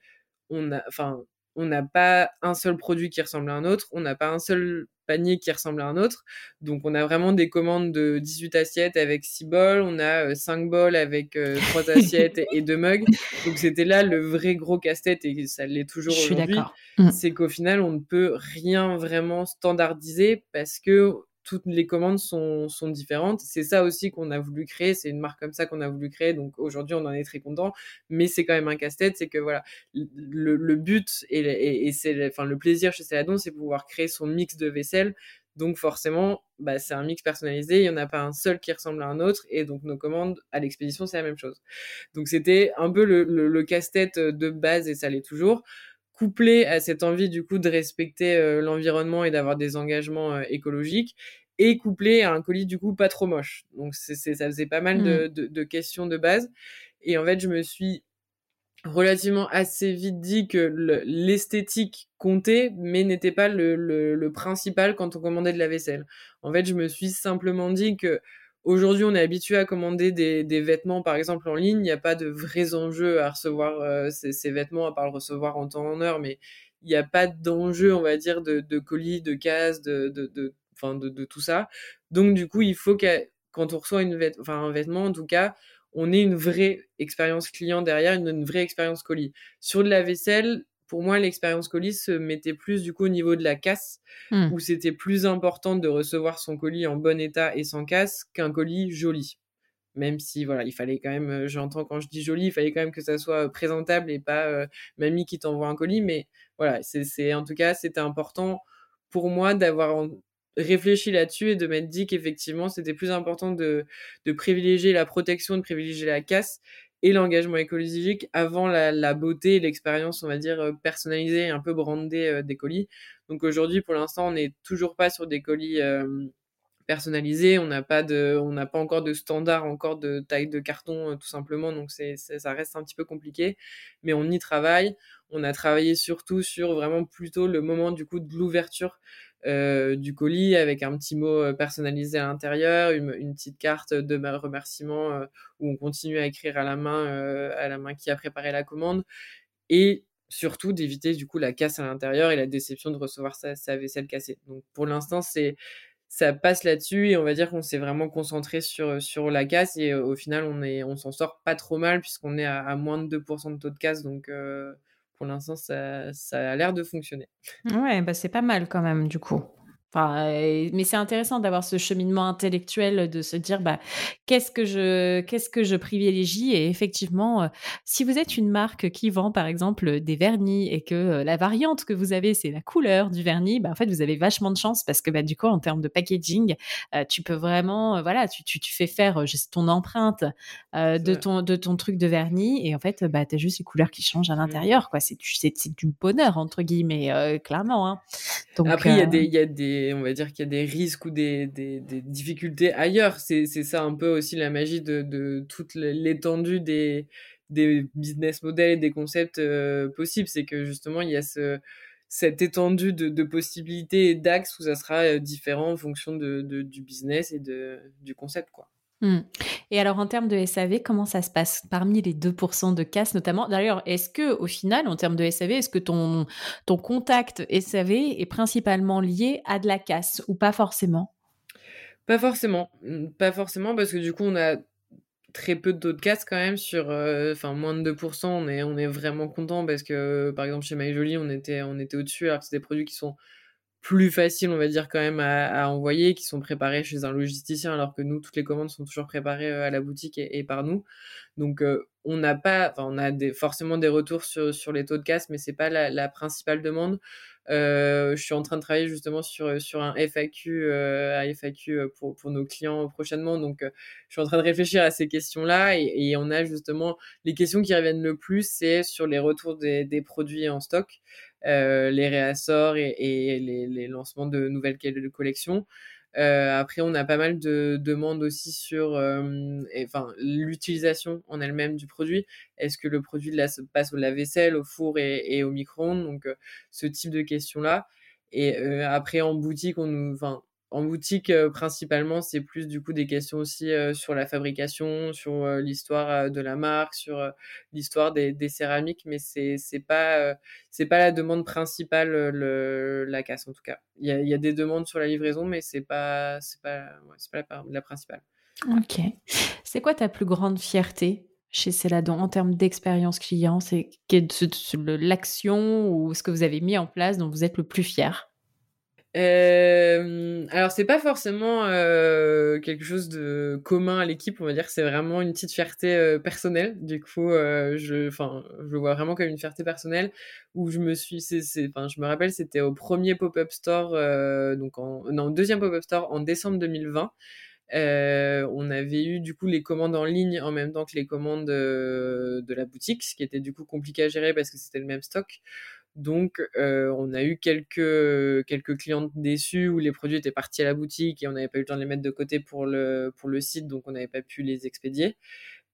on a, enfin, on n'a pas un seul produit qui ressemble à un autre, on n'a pas un seul panier qui ressemble à un autre. Donc on a vraiment des commandes de 18 assiettes avec 6 bols, on a 5 euh, bols avec 3 euh, assiettes et 2 mugs. Donc c'était là le vrai gros casse-tête et ça l'est toujours aujourd'hui. Mm. C'est qu'au final on ne peut rien vraiment standardiser parce que toutes les commandes sont, sont différentes. C'est ça aussi qu'on a voulu créer. C'est une marque comme ça qu'on a voulu créer. Donc aujourd'hui, on en est très content. Mais c'est quand même un casse-tête. C'est que voilà, le, but et, c'est enfin, le plaisir chez Celadon, c'est pouvoir créer son mix de vaisselle. Donc forcément, bah, c'est un mix personnalisé. Il n'y en a pas un seul qui ressemble à un autre. Et donc nos commandes à l'expédition, c'est la même chose. Donc c'était un peu le casse-tête de base et ça l'est toujours couplé à cette envie du coup de respecter euh, l'environnement et d'avoir des engagements euh, écologiques et couplé à un colis du coup pas trop moche. Donc c'est, ça faisait pas mal de, mmh. de, questions de base. Et en fait, je me suis relativement assez vite dit que l'esthétique comptait, mais n'était pas le, le, le, principal quand on commandait de la vaisselle. En fait, je me suis simplement dit que Aujourd'hui, on est habitué à commander des, vêtements, par exemple, en ligne. Il n'y a pas de vrais enjeux à recevoir euh, ces, vêtements, à part le recevoir en temps en heure, mais il n'y a pas d'enjeu, on va dire, de, colis, de cases, de, tout ça. Donc, du coup, il faut que quand on reçoit une un vêtement, en tout cas, on ait une vraie expérience client derrière, une vraie expérience colis. Sur de la vaisselle, pour moi, l'expérience colis se mettait plus du coup au niveau de la casse, mmh. où c'était plus important de recevoir son colis en bon état et sans casse qu'un colis joli. Même si, voilà, il fallait quand même, euh, j'entends quand je dis joli, il fallait quand même que ça soit euh, présentable et pas euh, mamie qui t'envoie un colis. Mais voilà, c'est, en tout cas, c'était important pour moi d'avoir réfléchi là-dessus et de m'être dit qu'effectivement, c'était plus important de, de privilégier la protection, de privilégier la casse et l'engagement écologique avant la, beauté et l'expérience, on va dire, euh, personnalisée et un peu brandée euh, des colis. Donc aujourd'hui, pour l'instant, on n'est toujours pas sur des colis euh, personnalisés. On n'a pas pas encore de standard, encore de taille de carton, tout simplement. Donc c'est, ça reste un petit peu compliqué, mais on y travaille. On a travaillé surtout sur vraiment plutôt le moment du coup de l'ouverture euh, du colis avec un petit mot euh, personnalisé à l'intérieur, une, petite carte de remerciement euh, où on continue à écrire à la main, à la main qui a préparé la commande, et surtout d'éviter du coup la casse à l'intérieur et la déception de recevoir sa, vaisselle cassée. Donc pour l'instant c'est ça passe là-dessus et on va dire qu'on s'est vraiment concentré sur, sur la casse et au final on est on s'en sort pas trop mal puisqu'on est à, moins de 2% de taux de casse donc pour l'instant, ça, a l'air de fonctionner. Ouais, bah c'est pas mal quand même, du coup mais c'est intéressant d'avoir ce cheminement intellectuel de se dire bah qu'est-ce que je qu'est-ce que je privilégie? Et effectivement euh, si vous êtes une marque qui vend par exemple des vernis et que euh, la variante que vous avez c'est la couleur du vernis bah en fait vous avez vachement de chance parce que bah du coup en termes de packaging euh, tu peux vraiment voilà tu, tu, tu, fais faire ton empreinte de ton de ton truc de vernis et en fait bah tu as juste les couleurs qui changent à mmh. l'intérieur quoi c'est c'est du bonheur entre guillemets clairement hein. Donc, après il y a des il y a des on va dire qu'il y a des risques ou des, difficultés ailleurs. C'est ça un peu aussi la magie de, toute l'étendue des, business models et des concepts euh, possibles. C'est que justement, il y a ce, cette étendue de, possibilités et d'axes où ça sera euh, différent en fonction du business et du concept, quoi. Mmh. Et alors, en termes de SAV, comment ça se passe parmi les 2% de casse notamment? D'ailleurs, est-ce que au final, en termes de SAV, est-ce que ton, ton contact SAV est principalement lié à de la casse ou pas forcément? Pas forcément. Mmh, pas forcément parce que du coup, on a très peu de taux de casse quand même sur enfin moins de 2%, on est on est vraiment content parce que par exemple chez My Jolie, on était on était au-dessus alors que c'est des produits qui sont plus faciles, on va dire quand même à, envoyer, qui sont préparés chez un logisticien alors que nous toutes les commandes sont toujours préparées à la boutique et, par nous. Donc on n'a pas enfin on a des forcément des retours sur sur les taux de casse mais c'est pas la, la principale demande. Euh, je suis en train de travailler justement sur, sur un FAQ, euh, un FAQ euh, pour, nos clients prochainement. Donc, je suis en train de réfléchir à ces questions-là et, on a justement les questions qui reviennent le plus, c'est sur les retours des, produits en stock, les réassorts et, les, lancements de nouvelles collections. Euh, après, on a pas mal de demandes aussi sur euh, l'utilisation en elle-même du produit. Est-ce que le produit passe au lave-vaisselle, au four et, au micro-ondes? Donc, euh, ce type de questions-là. Et après, en boutique, on nous, en boutique, euh, principalement, c'est plus du coup des questions aussi euh, sur la fabrication, sur euh, l'histoire de la marque, sur l'histoire des, céramiques, mais c'est c'est pas c'est pas la demande principale le, la casse en tout cas. Il y a, y a, des demandes sur la livraison, mais c'est pas c'est pas c'est pas la, la, principale. Ok. C'est quoi ta plus grande fierté chez Céladon en termes d'expérience client? C'est l'action ou ce que vous avez mis en place dont vous êtes le plus fier? Euh, alors c'est pas forcément euh, quelque chose de commun à l'équipe, on va dire c'est vraiment une petite fierté euh, personnelle. Du coup, euh, je, enfin, je le vois vraiment comme une fierté personnelle où je me suis, enfin, je me rappelle, c'était au premier pop-up store, euh, donc en, non, deuxième pop-up store en décembre 2020. on avait eu du coup les commandes en ligne en même temps que les commandes de la boutique, ce qui était du coup compliqué à gérer parce que c'était le même stock. Donc, euh, on a eu quelques, quelques clientes déçues où les produits étaient partis à la boutique et on n'avait pas eu le temps de les mettre de côté pour le, pour le site, donc on n'avait pas pu les expédier.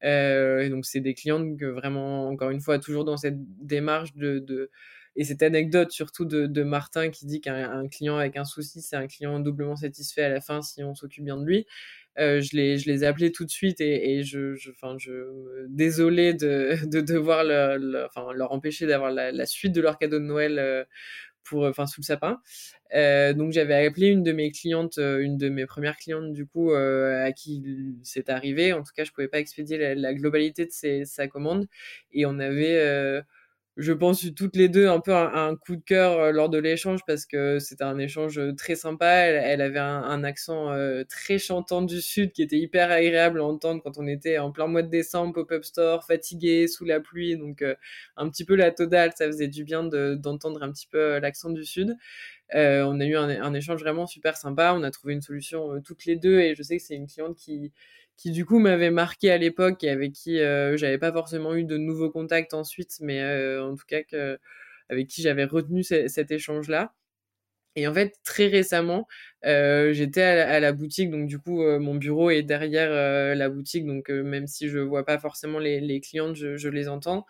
Euh, et donc, c'est des clientes que vraiment, encore une fois, toujours dans cette démarche de, de et cette anecdote surtout de, de Martin qui dit qu'un client avec un souci, c'est un client doublement satisfait à la fin si on s'occupe bien de lui. Euh, je, les, je les ai appelés tout de suite et, et je, je, enfin, je, de, de devoir leur, enfin, leur empêcher d'avoir la, suite de leur cadeau de Noël euh, pour, enfin, sous le sapin. Euh, donc j'avais appelé une de mes clientes, une de mes premières clientes du coup, à qui c'est arrivé. En tout cas, je pouvais pas expédier la, la globalité de ses, sa commande et on avait je pense toutes les deux un peu un, coup de cœur euh, lors de l'échange parce que c'était un échange euh, très sympa. Elle, avait un, accent euh, très chantant du sud qui était hyper agréable à entendre quand on était en plein mois de décembre, pop-up store, fatigué, sous la pluie. Donc un petit peu la totale, ça faisait du bien d'entendre un petit peu l'accent du sud. on a eu un, un, échange vraiment super sympa. On a trouvé une solution toutes les deux et je sais que c'est une cliente qui qui du coup m'avait marqué à l'époque et avec qui euh, j'avais pas forcément eu de nouveaux contacts ensuite, mais euh, en tout cas avec qui j'avais retenu cet échange-là. Et en fait, très récemment, euh, j'étais à, la boutique, donc du coup, mon bureau est derrière la boutique, donc même si je vois pas forcément les, clientes, je, je, les entends.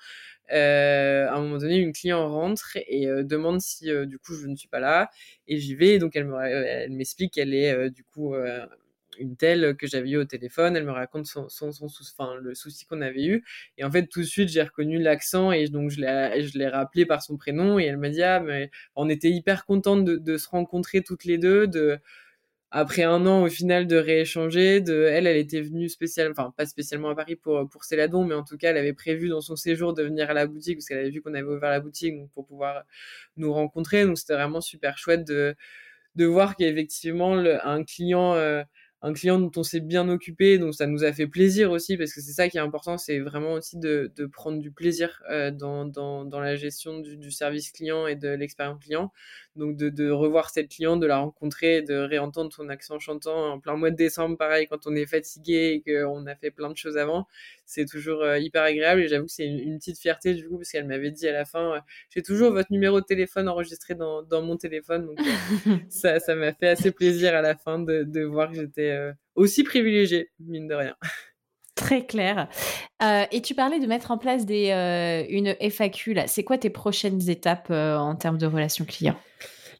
à un moment donné, une cliente rentre et demande si du coup je ne suis pas là, et j'y vais. Donc elle m'explique qu'elle est du coup une telle que j'avais eu au téléphone, elle me raconte son, son, son enfin, le souci qu'on avait eu. Et en fait, tout de suite, j'ai reconnu l'accent et donc je l'ai, rappelé par son prénom et elle m'a dit, ah, mais on était hyper contente de, de se rencontrer toutes les deux, de, après un an au final de rééchanger, de elle, elle était venue spécialement, enfin pas spécialement à Paris pour pour Céladon, mais en tout cas, elle avait prévu dans son séjour de venir à la boutique parce qu'elle avait vu qu'on avait ouvert la boutique donc pour pouvoir nous rencontrer. Donc c'était vraiment super chouette de de voir qu'effectivement un client euh, un client dont on s'est bien occupé, donc ça nous a fait plaisir aussi, parce que c'est ça qui est important, c'est vraiment aussi de, prendre du plaisir euh, dans, la gestion du, service client et de l'expérience client. Donc de, de, revoir cette cliente, de la rencontrer, de réentendre son accent chantant en plein mois de décembre, pareil, quand on est fatigué et qu'on a fait plein de choses avant, c'est toujours euh, hyper agréable. Et j'avoue que c'est une, une, petite fierté du coup, parce qu'elle m'avait dit à la fin, euh, j'ai toujours votre numéro de téléphone enregistré dans, dans mon téléphone. Donc ça, ça m'a fait assez plaisir à la fin de, de voir que j'étais euh, aussi privilégié, mine de rien. Très clair. Euh, et tu parlais de mettre en place des, euh, une FAQ. C'est quoi tes prochaines étapes euh, en termes de relations clients?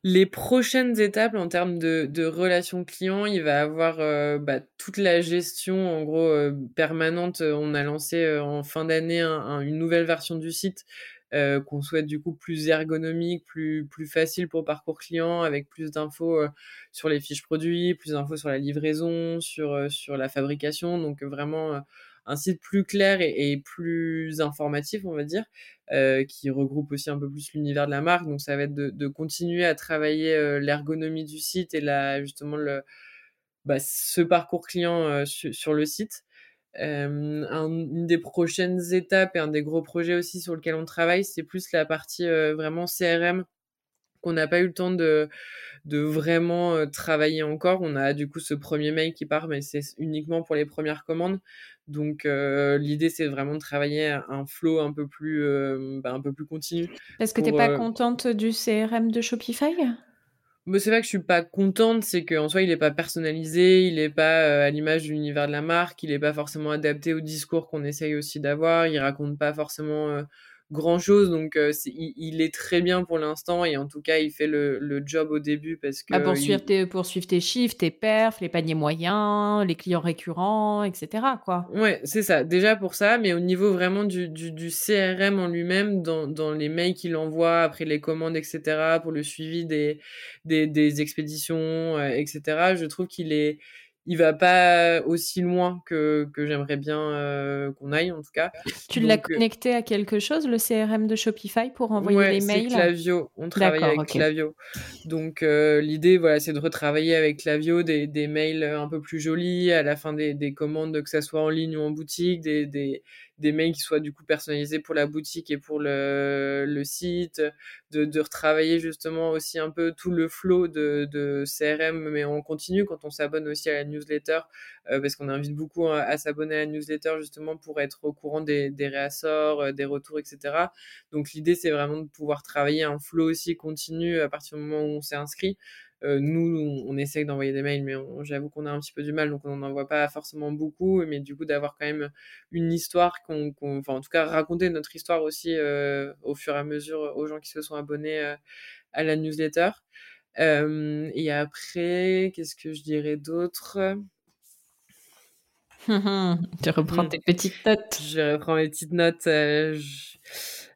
Les prochaines étapes en termes de, relations clients, il va avoir bah, toute la gestion en gros permanente. On a lancé en fin d'année un, une nouvelle version du site euh, qu'on souhaite du coup plus ergonomique, plus plus facile pour parcours client, avec plus d'infos euh, sur les fiches produits, plus d'infos sur la livraison, sur euh, sur la fabrication. Donc vraiment un site plus clair et, plus informatif, on va dire, euh, qui regroupe aussi un peu plus l'univers de la marque. Donc ça va être de, de continuer à travailler euh, l'ergonomie du site et la, justement le, bah, ce parcours client euh, sur le site. Euh, un, une des prochaines étapes et un des gros projets aussi sur lequel on travaille, c'est plus la partie euh, vraiment CRM qu'on n'a pas eu le temps de, de vraiment euh, travailler encore. On a du coup ce premier mail qui part, mais c'est uniquement pour les premières commandes. Donc l'idée c'est vraiment de travailler un flow un peu plus, bah, un peu plus continu. Est-ce que tu n'es pas contente du CRM de Shopify? Mais c'est vrai que je suis pas contente, c'est qu'en soi, il est pas personnalisé, il est pas euh, à l'image de l'univers de la marque, il est pas forcément adapté au discours qu'on essaye aussi d'avoir, il raconte pas forcément euh, grand chose, donc euh, il, il, est très bien pour l'instant et en tout cas, il fait le, le job au début parce que. Ah, pour, suivre il... tes, pour suivre tes chiffres, tes perfs, les paniers moyens, les clients récurrents, etc. Quoi. Ouais, c'est ça. Déjà pour ça, mais au niveau vraiment du, du, du CRM en lui-même, dans, dans les mails qu'il envoie après les commandes, etc., pour le suivi des, des, des expéditions, euh, etc., je trouve qu'il est il va pas aussi loin que, que j'aimerais bien euh, qu'on aille en tout cas. Tu l'as connecté à quelque chose, le CRM de Shopify, pour envoyer ouais, les mails? Clavio, on travaille avec okay. Clavio. Donc euh, l'idée, voilà, c'est de retravailler avec Clavio des, des mails un peu plus jolis à la fin des, des commandes, que ça soit en ligne ou en boutique, des, des, des mails qui soient du coup personnalisés pour la boutique et pour le, site, de, de retravailler justement aussi un peu tout le flow de, de CRM, mais on continue quand on s'abonne aussi à la newsletter, euh, parce qu'on invite beaucoup à, à s'abonner à la newsletter justement pour être au courant des, des réassorts, euh, des retours, etc. Donc l'idée c'est vraiment de pouvoir travailler un flow aussi continu à partir du moment où on s'est inscrit. Euh, nous, on essaye d'envoyer des mails, mais j'avoue qu'on a un petit peu du mal, donc on n'en envoie pas forcément beaucoup. Mais du coup, d'avoir quand même une histoire, qu'on, qu enfin, en tout cas, raconter notre histoire aussi euh, au fur et à mesure aux gens qui se sont abonnés euh, à la newsletter. Euh, et après, qu'est-ce que je dirais d'autre? Tu reprends tes petites notes. Je reprends mes petites notes. Je...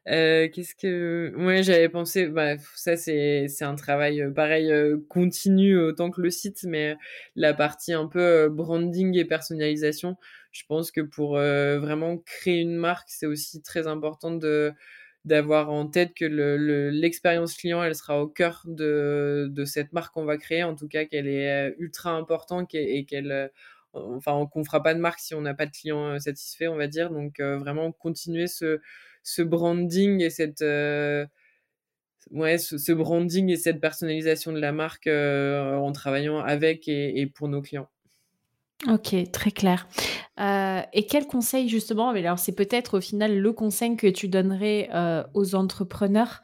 Euh, qu'est-ce que ouais j'avais pensé bah ça c'est c'est un travail euh, pareil euh, continu autant que le site mais la partie un peu euh, branding et personnalisation je pense que pour euh, vraiment créer une marque c'est aussi très important de d'avoir en tête que le, l'expérience client elle sera au cœur de de cette marque qu'on va créer en tout cas qu'elle est ultra importante et qu'elle enfin qu'on fera pas de marque si on n'a pas de clients satisfaits on va dire. Donc vraiment continuer ce ce branding et cette euh, ouais ce, ce, branding et cette personnalisation de la marque euh, en travaillant avec et, et, pour nos clients. Ok, très clair. Euh, et quel conseil justement Mais alors c'est peut-être au final le conseil que tu donnerais aux entrepreneurs?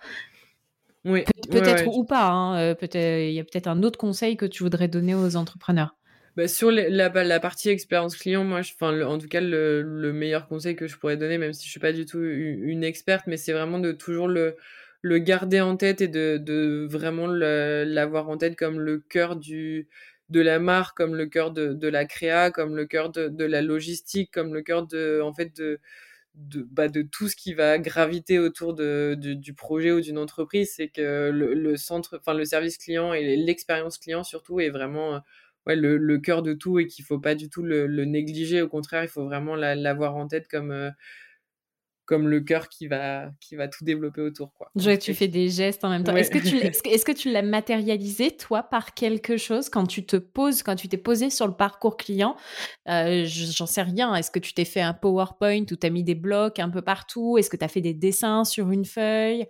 Oui. Pe peut-être ouais, ouais. ou pas. Hein, peut-être il y a peut-être un autre conseil que tu voudrais donner aux entrepreneurs. Bah, sur la, la, partie expérience client, moi, je, enfin, en tout cas, le, le, meilleur conseil que je pourrais donner, même si je suis pas du tout une, experte, mais c'est vraiment de toujours le, le garder en tête et de, vraiment l'avoir en tête comme le cœur du, de la marque, comme le cœur de, la créa, comme le cœur de, la logistique, comme le cœur de, en fait, de, de, bah, tout ce qui va graviter autour de, du, projet ou d'une entreprise, c'est que le, le centre, enfin, le service client et l'expérience client surtout est vraiment ouais, le, le cœur de tout et qu'il faut pas du tout le, le, négliger. Au contraire, il faut vraiment l'avoir en tête comme, euh, comme le cœur qui va, qui va tout développer autour. Quoi. Je tu fais des gestes en même temps. Ouais. Est-ce que tu est-ce que tu l'as matérialisé, toi, par quelque chose quand tu te poses, quand tu t'es posé sur le parcours client? Euh, J'en sais rien. Est-ce que tu t'es fait un PowerPoint où tu as mis des blocs un peu partout? Est-ce que tu as fait des dessins sur une feuille?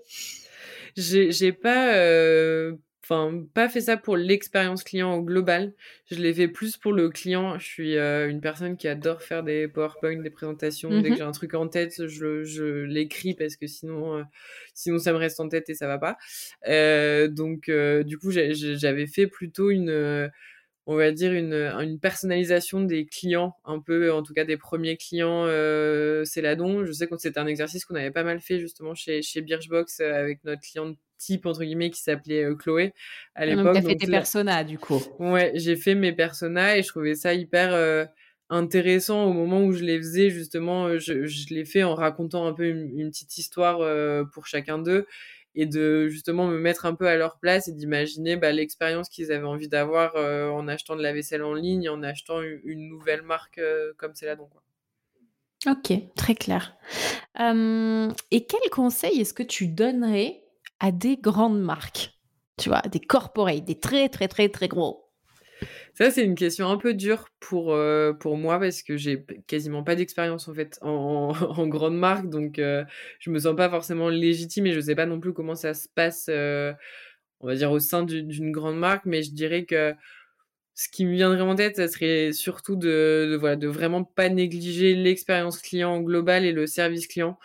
J'ai pas. Euh enfin pas fait ça pour l'expérience client au global. Je l'ai fait plus pour le client. Je suis euh, une personne qui adore faire des PowerPoint, des présentations. Mm -hmm. Dès que j'ai un truc en tête, je, je l'écris parce que sinon, euh, sinon ça me reste en tête et ça va pas. Euh, donc du coup, j'avais fait plutôt une on va dire une, une personnalisation des clients, un peu, en tout cas des premiers clients euh, Céladon. Je sais que c'était un exercice qu'on avait pas mal fait justement chez, chez Birchbox avec notre cliente type entre guillemets qui s'appelait euh, Chloé à l'époque. Donc t'as fait tes là... personas du coup. Ouais, j'ai fait mes personas et je trouvais ça hyper euh, intéressant au moment où je les faisais justement. Je, je l'ai fait en racontant un peu une, une petite histoire euh, pour chacun d'eux et de justement me mettre un peu à leur place et d'imaginer bah, l'expérience qu'ils avaient envie d'avoir euh, en achetant de la vaisselle en ligne, en achetant une, une nouvelle marque euh, comme Céladon. Quoi. Ok, très clair. et quel conseil est-ce que tu donnerais à des grandes marques Tu vois, des corporates, des très très très très gros. Ça, c'est une question un peu dure pour, euh, moi parce que j'ai quasiment pas d'expérience en fait en, grande marque, donc euh, je me sens pas forcément légitime et je sais pas non plus comment ça se passe, euh, on va dire au sein d'une grande marque, mais je dirais que ce qui me viendrait en tête, ça serait surtout de, de voilà, de vraiment pas négliger l'expérience client globale et le service client,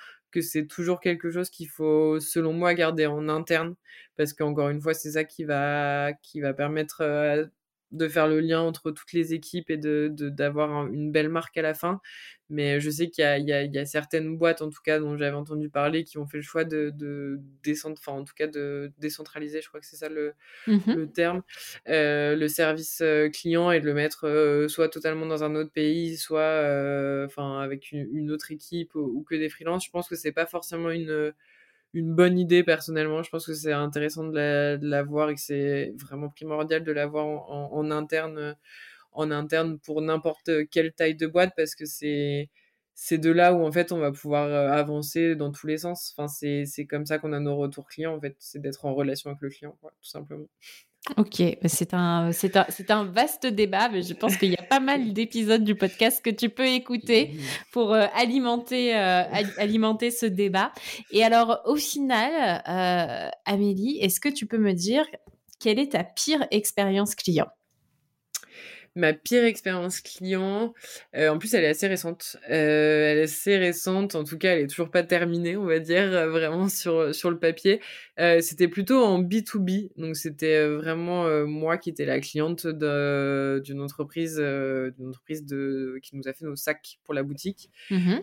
c'est toujours quelque chose qu'il faut, selon moi, garder en interne, parce qu'encore une fois, c'est ça qui va, qui va permettre de faire le lien entre toutes les équipes et de d'avoir une belle marque à la fin. Mais je sais qu'il y, y, y a, certaines boîtes, en tout cas, dont j'avais entendu parler, qui ont fait le choix de, de descendre, enfin, en tout cas, de décentraliser, je crois que c'est ça le, mmh le terme, euh, le service euh, client et de le mettre euh, soit totalement dans un autre pays, soit enfin avec une, autre équipe ou, ou, que des freelances. Je pense que c'est pas forcément une une bonne idée personnellement. Je pense que c'est intéressant de la, voir et que c'est vraiment primordial de l'avoir en, interne, en interne pour n'importe quelle taille de boîte parce que c'est c'est de là où en fait on va pouvoir euh, avancer dans tous les sens. Enfin, c'est comme ça qu'on a nos retours clients en fait, c'est d'être en relation avec le client, tout simplement. Ok, bah, c'est un, c'est un, un, vaste débat, mais je pense qu'il y a pas mal d'épisodes du podcast que tu peux écouter pour euh, alimenter, euh, alimenter ce débat. Et alors, au final, euh, Amélie, est-ce que tu peux me dire quelle est ta pire expérience client? Ma pire expérience client, euh, en plus elle est assez récente. Euh, elle est assez récente, en tout cas elle est toujours pas terminée, on va dire, euh, vraiment sur, sur le papier. c'était plutôt en B2B, donc c'était vraiment moi qui étais la cliente d'une entreprise, d'une entreprise de, qui nous a fait nos sacs pour la boutique. Mmh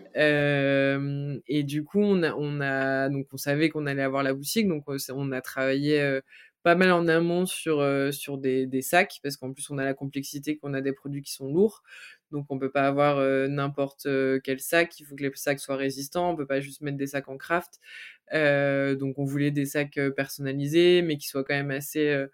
et du coup on a, on a donc on savait qu'on allait avoir la boutique, donc on a travaillé pas mal en amont sur, euh, des, sacs, parce qu'en plus on a la complexité qu'on a des produits qui sont lourds, donc on peut pas avoir euh, n'importe euh, quel sac, il faut que les sacs soient résistants, on peut pas juste mettre des sacs en craft, donc on voulait des sacs personnalisés, mais qui soient quand même assez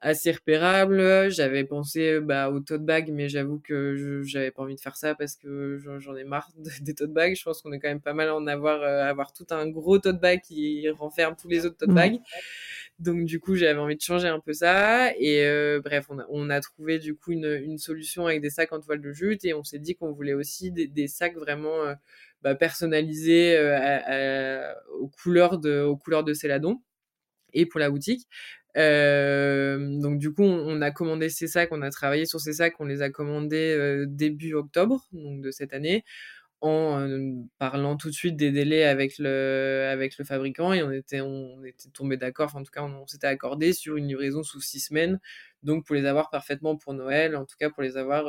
assez repérables. J'avais pensé bah, au tote bag, mais j'avoue que j'avais pas envie de faire ça parce que j'en ai marre des tote bags. Je pense qu'on est quand même pas mal en avoir, avoir tout un gros tote bag qui renferme tous les autres tote bags. Donc du coup, j'avais envie de changer un peu ça. Et euh, bref, on a, on a, trouvé du coup une, une, solution avec des sacs en toile de jute et on s'est dit qu'on voulait aussi des, des sacs vraiment euh, bah, personnalisés euh, aux couleurs de aux couleurs de Céladon et pour la boutique. Donc du coup, on, a commandé ces sacs, on a travaillé sur ces sacs, on les a commandés début octobre donc de cette année en parlant tout de suite des délais avec le, avec le fabricant et on était, on était tombé d'accord, en tout cas on, s'était accordé sur une livraison sous six semaines, donc pour les avoir parfaitement pour Noël, en tout cas pour les avoir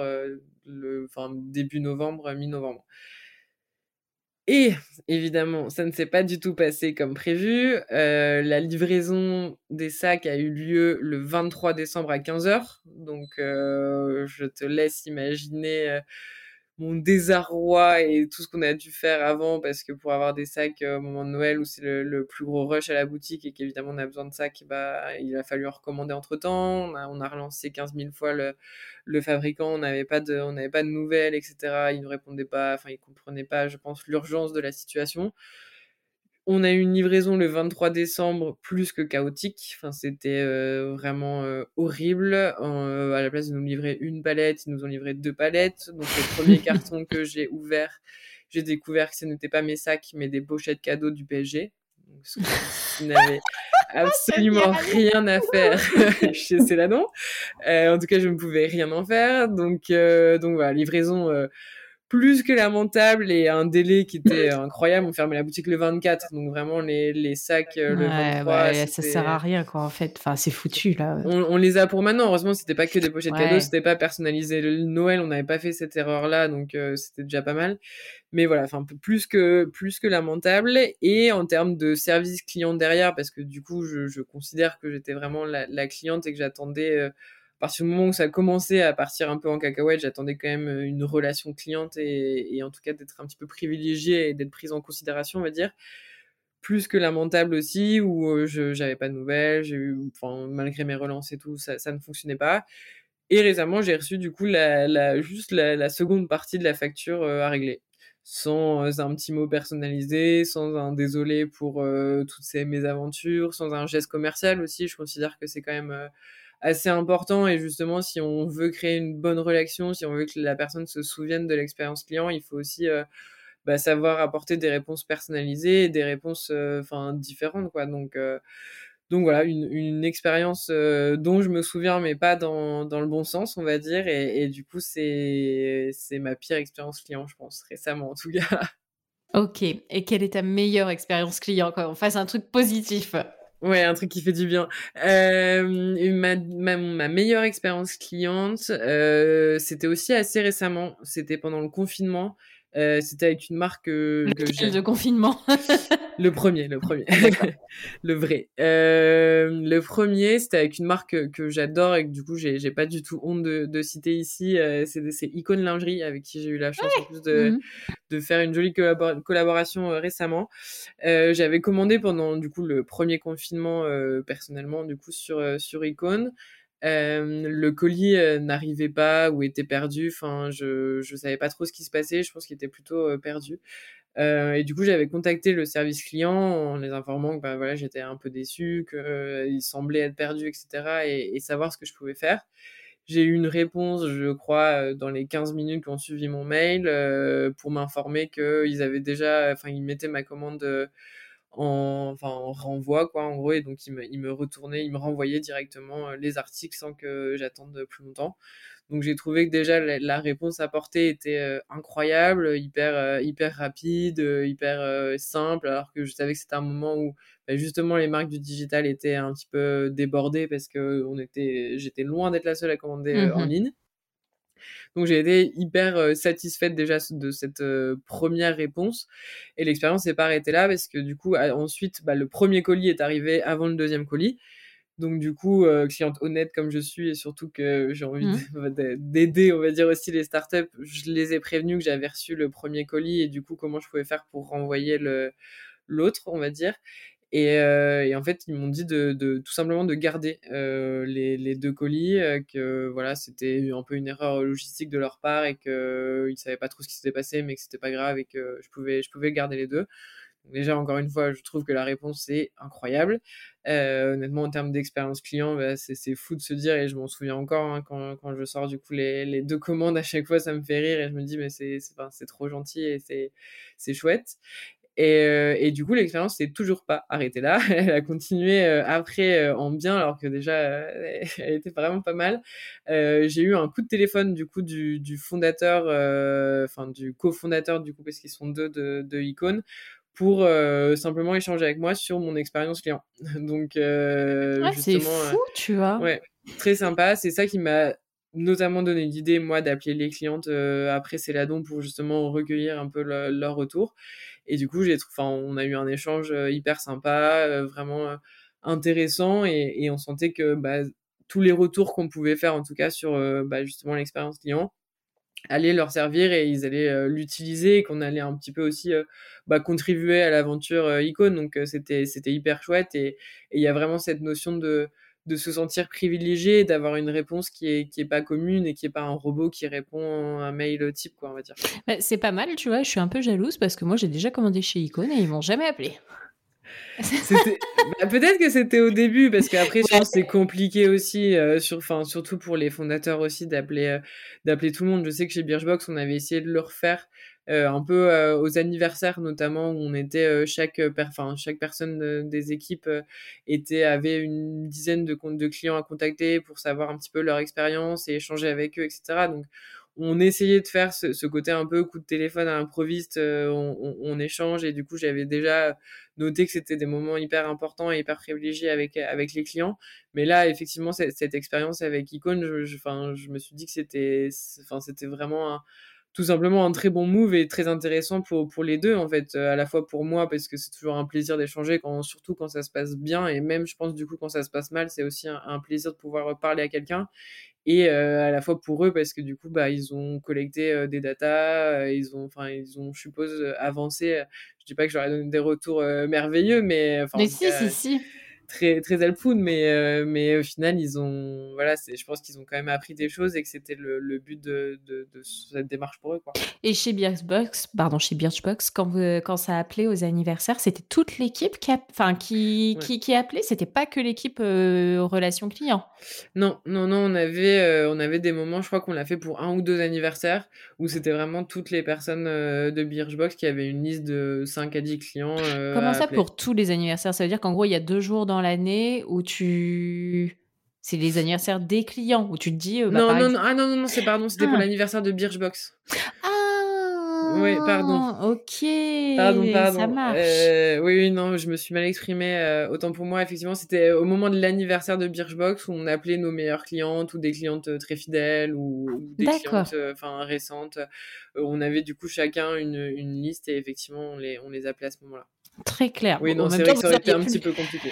le, enfin, début novembre, mi-novembre. Et évidemment, ça ne s'est pas du tout passé comme prévu. la livraison des sacs a eu lieu le 23 décembre à 15h. Donc, je te laisse imaginer mon désarroi et tout ce qu'on a dû faire avant parce que pour avoir des sacs euh, au moment de Noël où c'est le, plus gros rush à la boutique et qu'évidemment on a besoin de sacs, bah, il a fallu en recommander entre temps. On a, relancé 15 000 fois le, le fabricant, on n'avait pas de, pas de nouvelles, etc. Il ne répondait pas, enfin il comprenait pas, je pense, l'urgence de la situation. On a eu une livraison le 23 décembre plus que chaotique. Enfin, c'était euh, vraiment euh, horrible. Euh, à la place de nous livrer une palette, ils nous ont livré deux palettes. Donc, le premier carton que j'ai ouvert, j'ai découvert que ce n'était pas mes sacs, mais des pochettes cadeaux du PSG. Ce qui n'avait absolument rien à faire chez Céladon. en tout cas, je ne pouvais rien en faire. Donc, donc voilà, livraison plus que lamentable et un délai qui était incroyable. On fermait la boutique le 24, donc vraiment les, les sacs euh, le 23. ça sert à rien quoi en fait. Enfin, c'est foutu là. On, on, les a pour maintenant. Heureusement, c'était pas que des pochettes cadeaux, c'était pas personnalisé le Noël. On n'avait pas fait cette erreur là, donc euh, c'était déjà pas mal. Mais voilà, enfin plus que plus que lamentable. Et en termes de service client derrière, parce que du coup, je, je considère que j'étais vraiment la, la, cliente et que j'attendais euh, partir du moment où ça a commencé à partir un peu en cacahuète, j'attendais quand même euh, une relation cliente et, en tout cas d'être un petit peu privilégiée et d'être prise en considération, on va dire. Plus que lamentable aussi, où euh, je j'avais pas de nouvelles, j'ai eu, enfin, malgré mes relances et tout, ça, ne fonctionnait pas. Et récemment, j'ai reçu du coup juste la, la, seconde partie de la facture euh, à régler. sans un petit mot personnalisé, sans un désolé pour toutes ces mésaventures, sans un geste commercial aussi. Je considère que c'est quand même assez important et justement si on veut créer une bonne relation, si on veut que la personne se souvienne de l'expérience client, il faut aussi bah, savoir apporter des réponses personnalisées, des réponses enfin différentes quoi. Donc donc voilà, une, une expérience dont je me souviens, mais pas dans, dans le bon sens, on va dire. Et, et du coup, c'est ma pire expérience client, je pense, récemment en tout cas. Ok. Et quelle est ta meilleure expérience client quand on fasse un truc positif? Ouais, un truc qui fait du bien. Euh, ma, ma, ma, meilleure expérience cliente, euh, c'était aussi assez récemment. C'était pendant le confinement. Euh, c'était avec une marque que, que de confinement Le premier, le premier, le vrai. Euh, le premier, c'était avec une marque que, j'adore et que du coup j'ai pas du tout honte de, de citer ici. Euh, c'est Icon Lingerie avec qui j'ai eu la chance en plus de, de faire une jolie collaboration euh, récemment. Euh, j'avais commandé pendant du coup le premier confinement euh, personnellement du coup sur sur Icon. Euh, le colis euh, n'arrivait pas ou était perdu. Enfin, je je savais pas trop ce qui se passait. Je pense qu'il était plutôt euh, perdu. et du coup, j'avais contacté le service client en les informant que bah, voilà, j'étais un peu déçu, qu'il semblait être perdu, etc. Et, et, savoir ce que je pouvais faire. J'ai eu une réponse, je crois, dans les 15 minutes qui ont suivi mon mail pour m'informer qu'ils avaient déjà, enfin, ils mettaient ma commande en, enfin, en renvoi, quoi, en gros. Et donc, il me, il me retournait, il me renvoyait directement euh, les articles sans que j'attende plus longtemps. Donc, j'ai trouvé que déjà la, réponse apportée était euh, incroyable, hyper, euh, hyper rapide, hyper simple, alors que je savais que c'était un moment où bah, justement les marques du digital étaient un petit peu débordées parce que on était, j'étais loin d'être la seule à commander en mmh ligne. Donc j'ai été hyper euh, satisfaite déjà de cette euh, première réponse. Et l'expérience s'est pas arrêtée là parce que du coup, ensuite, bah, le premier colis est arrivé avant le deuxième colis. Donc du coup, euh, cliente honnête comme je suis et surtout que j'ai envie mmh. d'aider, on va dire aussi les startups, je les ai prévenus que j'avais reçu le premier colis et du coup comment je pouvais faire pour renvoyer le l'autre, on va dire. Et, euh, et, en fait, ils m'ont dit de, tout simplement de garder euh, les, deux colis, euh, que voilà, c'était un peu une erreur logistique de leur part et qu'ils ne savaient pas trop ce qui s'était passé, mais que c'était pas grave et que je pouvais, garder les deux. déjà, encore une fois, je trouve que la réponse est incroyable. Honnêtement, en termes d'expérience client, bah, c'est fou de se dire, et je m'en souviens encore hein, quand, quand, je sors du coup les, les, deux commandes à chaque fois, ça me fait rire et je me dis, mais c'est trop gentil et c'est chouette. Et, euh, et, du coup, l'expérience s'est toujours pas arrêtée là. Elle a continué euh, après euh, en bien, alors que déjà, elle était vraiment pas mal. J'ai eu un coup de téléphone du coup du, du fondateur, enfin du cofondateur du coup, parce qu'ils sont deux de, de Icon, pour simplement échanger avec moi sur mon expérience client. Donc, ouais, c'est fou, tu vois. Ouais, très sympa. C'est ça qui m'a notamment donné l'idée, moi, d'appeler les clientes après Céladon pour justement recueillir un peu leur retour. Et du coup, j'ai, enfin, on a eu un échange euh, hyper sympa, euh, vraiment euh, intéressant, et, on sentait que bah, tous les retours qu'on pouvait faire, en tout cas sur bah, justement l'expérience client, allaient leur servir et ils allaient l'utiliser, et qu'on allait un petit peu aussi bah, contribuer à l'aventure Icon. Donc c'était c'était hyper chouette, et il y a vraiment cette notion de de se sentir privilégié, d'avoir une réponse qui est, qui est pas commune et qui est pas un robot qui répond à un mail type, quoi, on va dire. Bah, c'est pas mal, tu vois, je suis un peu jalouse parce que moi j'ai déjà commandé chez Icon et ils m'ont jamais appelé. bah, peut-être que c'était au début parce qu'après ouais. c'est compliqué aussi euh, sur surtout pour les fondateurs aussi d'appeler euh, d'appeler tout le monde je sais que chez Birchbox on avait essayé de le refaire euh, un peu euh, aux anniversaires notamment où on était euh, chaque chaque personne des équipes était avait une dizaine de de clients à contacter pour savoir un petit peu leur expérience et échanger avec eux etc donc on essayait de faire ce, côté un peu coup de téléphone à l'improviste, on, on, échange et du coup j'avais déjà noté que c'était des moments hyper importants et hyper privilégiés avec avec les clients. Mais là effectivement cette, expérience avec Icon, je, je, me suis dit que c'était, c'était vraiment un, tout simplement un très bon move et très intéressant pour, pour les deux en fait à la fois pour moi parce que c'est toujours un plaisir d'échanger quand surtout quand ça se passe bien et même je pense du coup quand ça se passe mal c'est aussi un, un, plaisir de pouvoir parler à quelqu'un et euh, à la fois pour eux parce que du coup bah ils ont collecté euh, des datas euh, ils ont enfin ils ont je suppose avancé je dis pas que j'aurais donné des retours merveilleux mais enfin mais si si si très très helpful, mais mais au final ils ont voilà, c'est je pense qu'ils ont quand même appris des choses et que c'était le, le, but de, de, de, cette démarche pour eux quoi. Et chez Birchbox, pardon chez Birchbox, quand vous, quand ça appelait aux anniversaires, c'était toute l'équipe qui enfin qui, qui, qui appelait, c'était pas que l'équipe relations clients. Non non non, on avait on avait des moments, je crois qu'on l'a fait pour un ou deux anniversaires où c'était vraiment toutes les personnes de Birchbox qui avaient une liste de 5 à 10 clients. Comment ça pour tous les anniversaires? Ça veut dire qu'en gros, il y a deux jours dans l'année où tu. C'est les anniversaires des clients où tu te dis. Euh, bah, non, non, non, ah non, non, non, c'est pardon, c'était pour ah. l'anniversaire de Birchbox. Ah Oui, pardon. Ok. Pardon, pardon. Ça marche. Euh, oui, oui, non, je me suis mal exprimée. Euh, autant pour moi, effectivement, c'était au moment de l'anniversaire de Birchbox où on appelait nos meilleures clientes ou des clientes très fidèles ou, des clientes enfin récentes. on avait du coup chacun une, une liste et effectivement, on les, on les appelait à ce moment-là. Très clair. Oui, non, c'est vrai que ça aurait été un petit peu compliqué.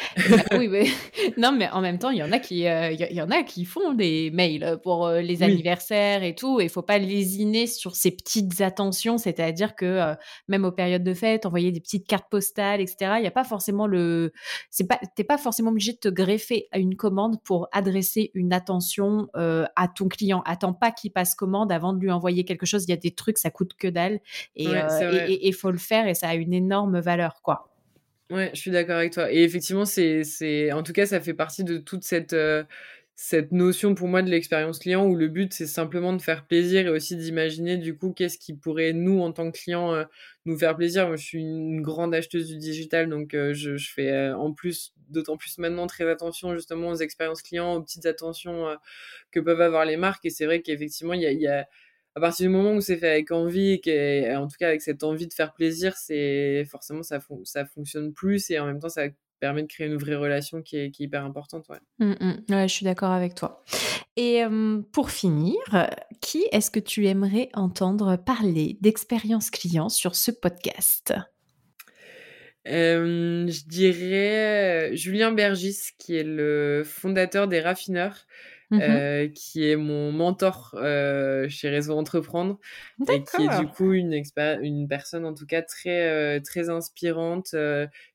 oui, mais non, mais en même temps, il y en a qui, euh, il y, en a qui font des mails pour euh, les anniversaires et tout. Et il faut pas lésiner sur ces petites attentions, c'est-à-dire que euh, même aux périodes de fête, envoyer des petites cartes postales, etc. Il y a pas forcément le, c'est pas, t'es pas forcément obligé de te greffer à une commande pour adresser une attention à ton client. Attends pas qu'il passe commande avant de lui envoyer quelque chose. Il y a des trucs, ça coûte que dalle et il faut le faire et ça a une énorme valeur, quoi. Ouais, je suis d'accord avec toi. Et effectivement, c'est, c'est, en tout cas, ça fait partie de toute cette, euh, cette notion pour moi de l'expérience client où le but c'est simplement de faire plaisir et aussi d'imaginer du coup qu'est-ce qui pourrait nous en tant que client euh, nous faire plaisir. Moi, je suis une grande acheteuse du digital, donc euh, je, fais en plus, d'autant plus maintenant, très attention justement aux expériences clients, aux petites attentions que peuvent avoir les marques. Et c'est vrai qu'effectivement, il y a à partir du moment où c'est fait avec envie, et en tout cas avec cette envie de faire plaisir, c'est forcément ça, ça fonctionne plus et en même temps ça permet de créer une vraie relation qui est, qui est hyper importante. Ouais. Mmh, mmh. ouais. je suis d'accord avec toi. Et pour finir, qui est-ce que tu aimerais entendre parler d'expérience client sur ce podcast? Je dirais Julien Bergis, qui est le fondateur des Raffineurs. Mmh euh, qui est mon mentor euh, chez Réseau Entreprendre et qui est du coup une, une personne en tout cas très, euh, très inspirante,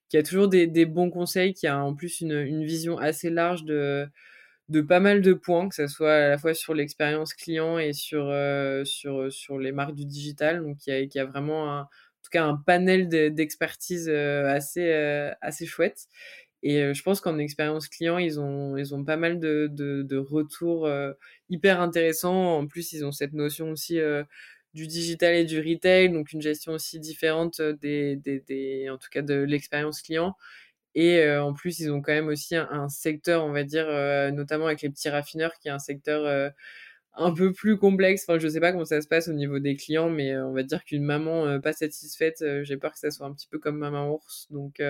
qui a toujours des, des, bons conseils, qui a en plus une, une vision assez large de, de pas mal de points, que ce soit à la fois sur l'expérience client et sur, sur, sur les marques du digital. Donc, qui a, qui a vraiment un, en tout cas un panel d'expertise assez, assez chouette. Et je pense qu'en expérience client, ils ont, ils ont pas mal de, de, retours hyper intéressants. En plus, ils ont cette notion aussi du digital et du retail, donc une gestion aussi différente des, des, en tout cas de l'expérience client. Et en plus, ils ont quand même aussi un secteur, on va dire, notamment avec les petits raffineurs, qui est un secteur un peu plus complexe. Enfin, je sais pas comment ça se passe au niveau des clients, mais euh, on va dire qu'une maman euh, pas satisfaite, euh, j'ai peur que ça soit un petit peu comme maman ours. Donc,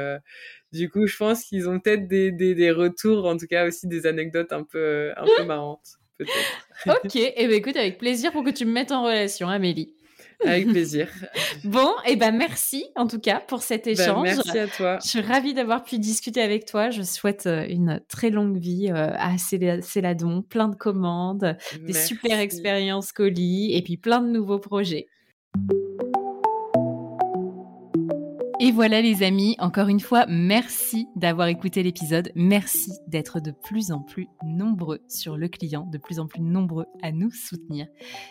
du coup, je pense qu'ils ont peut-être des, des, retours, en tout cas aussi des anecdotes un peu, un peu marrantes, ok, et eh ben écoute, avec plaisir pour que tu me mettes en relation, Amélie. Avec plaisir. bon, et eh ben merci en tout cas pour cet bah, échange. merci à toi. Je suis ravie d'avoir pu discuter avec toi. Je souhaite euh, une très longue vie euh, à Céladon, plein de commandes, des super expériences colis et puis plein de nouveaux projets. Et voilà les amis, encore une fois, merci d'avoir écouté l'épisode. Merci d'être de plus en plus nombreux sur le client, de plus en plus nombreux à nous soutenir.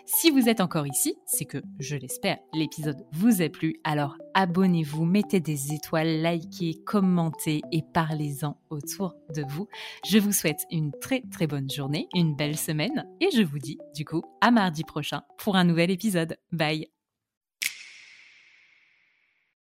Si vous êtes encore ici, c'est que, je l'espère, l'épisode vous a plu. Alors abonnez-vous, mettez des étoiles, likez, commentez et parlez-en autour de vous. Je vous souhaite une très très bonne journée, une belle semaine et je vous dis du coup à mardi prochain pour un nouvel épisode. Bye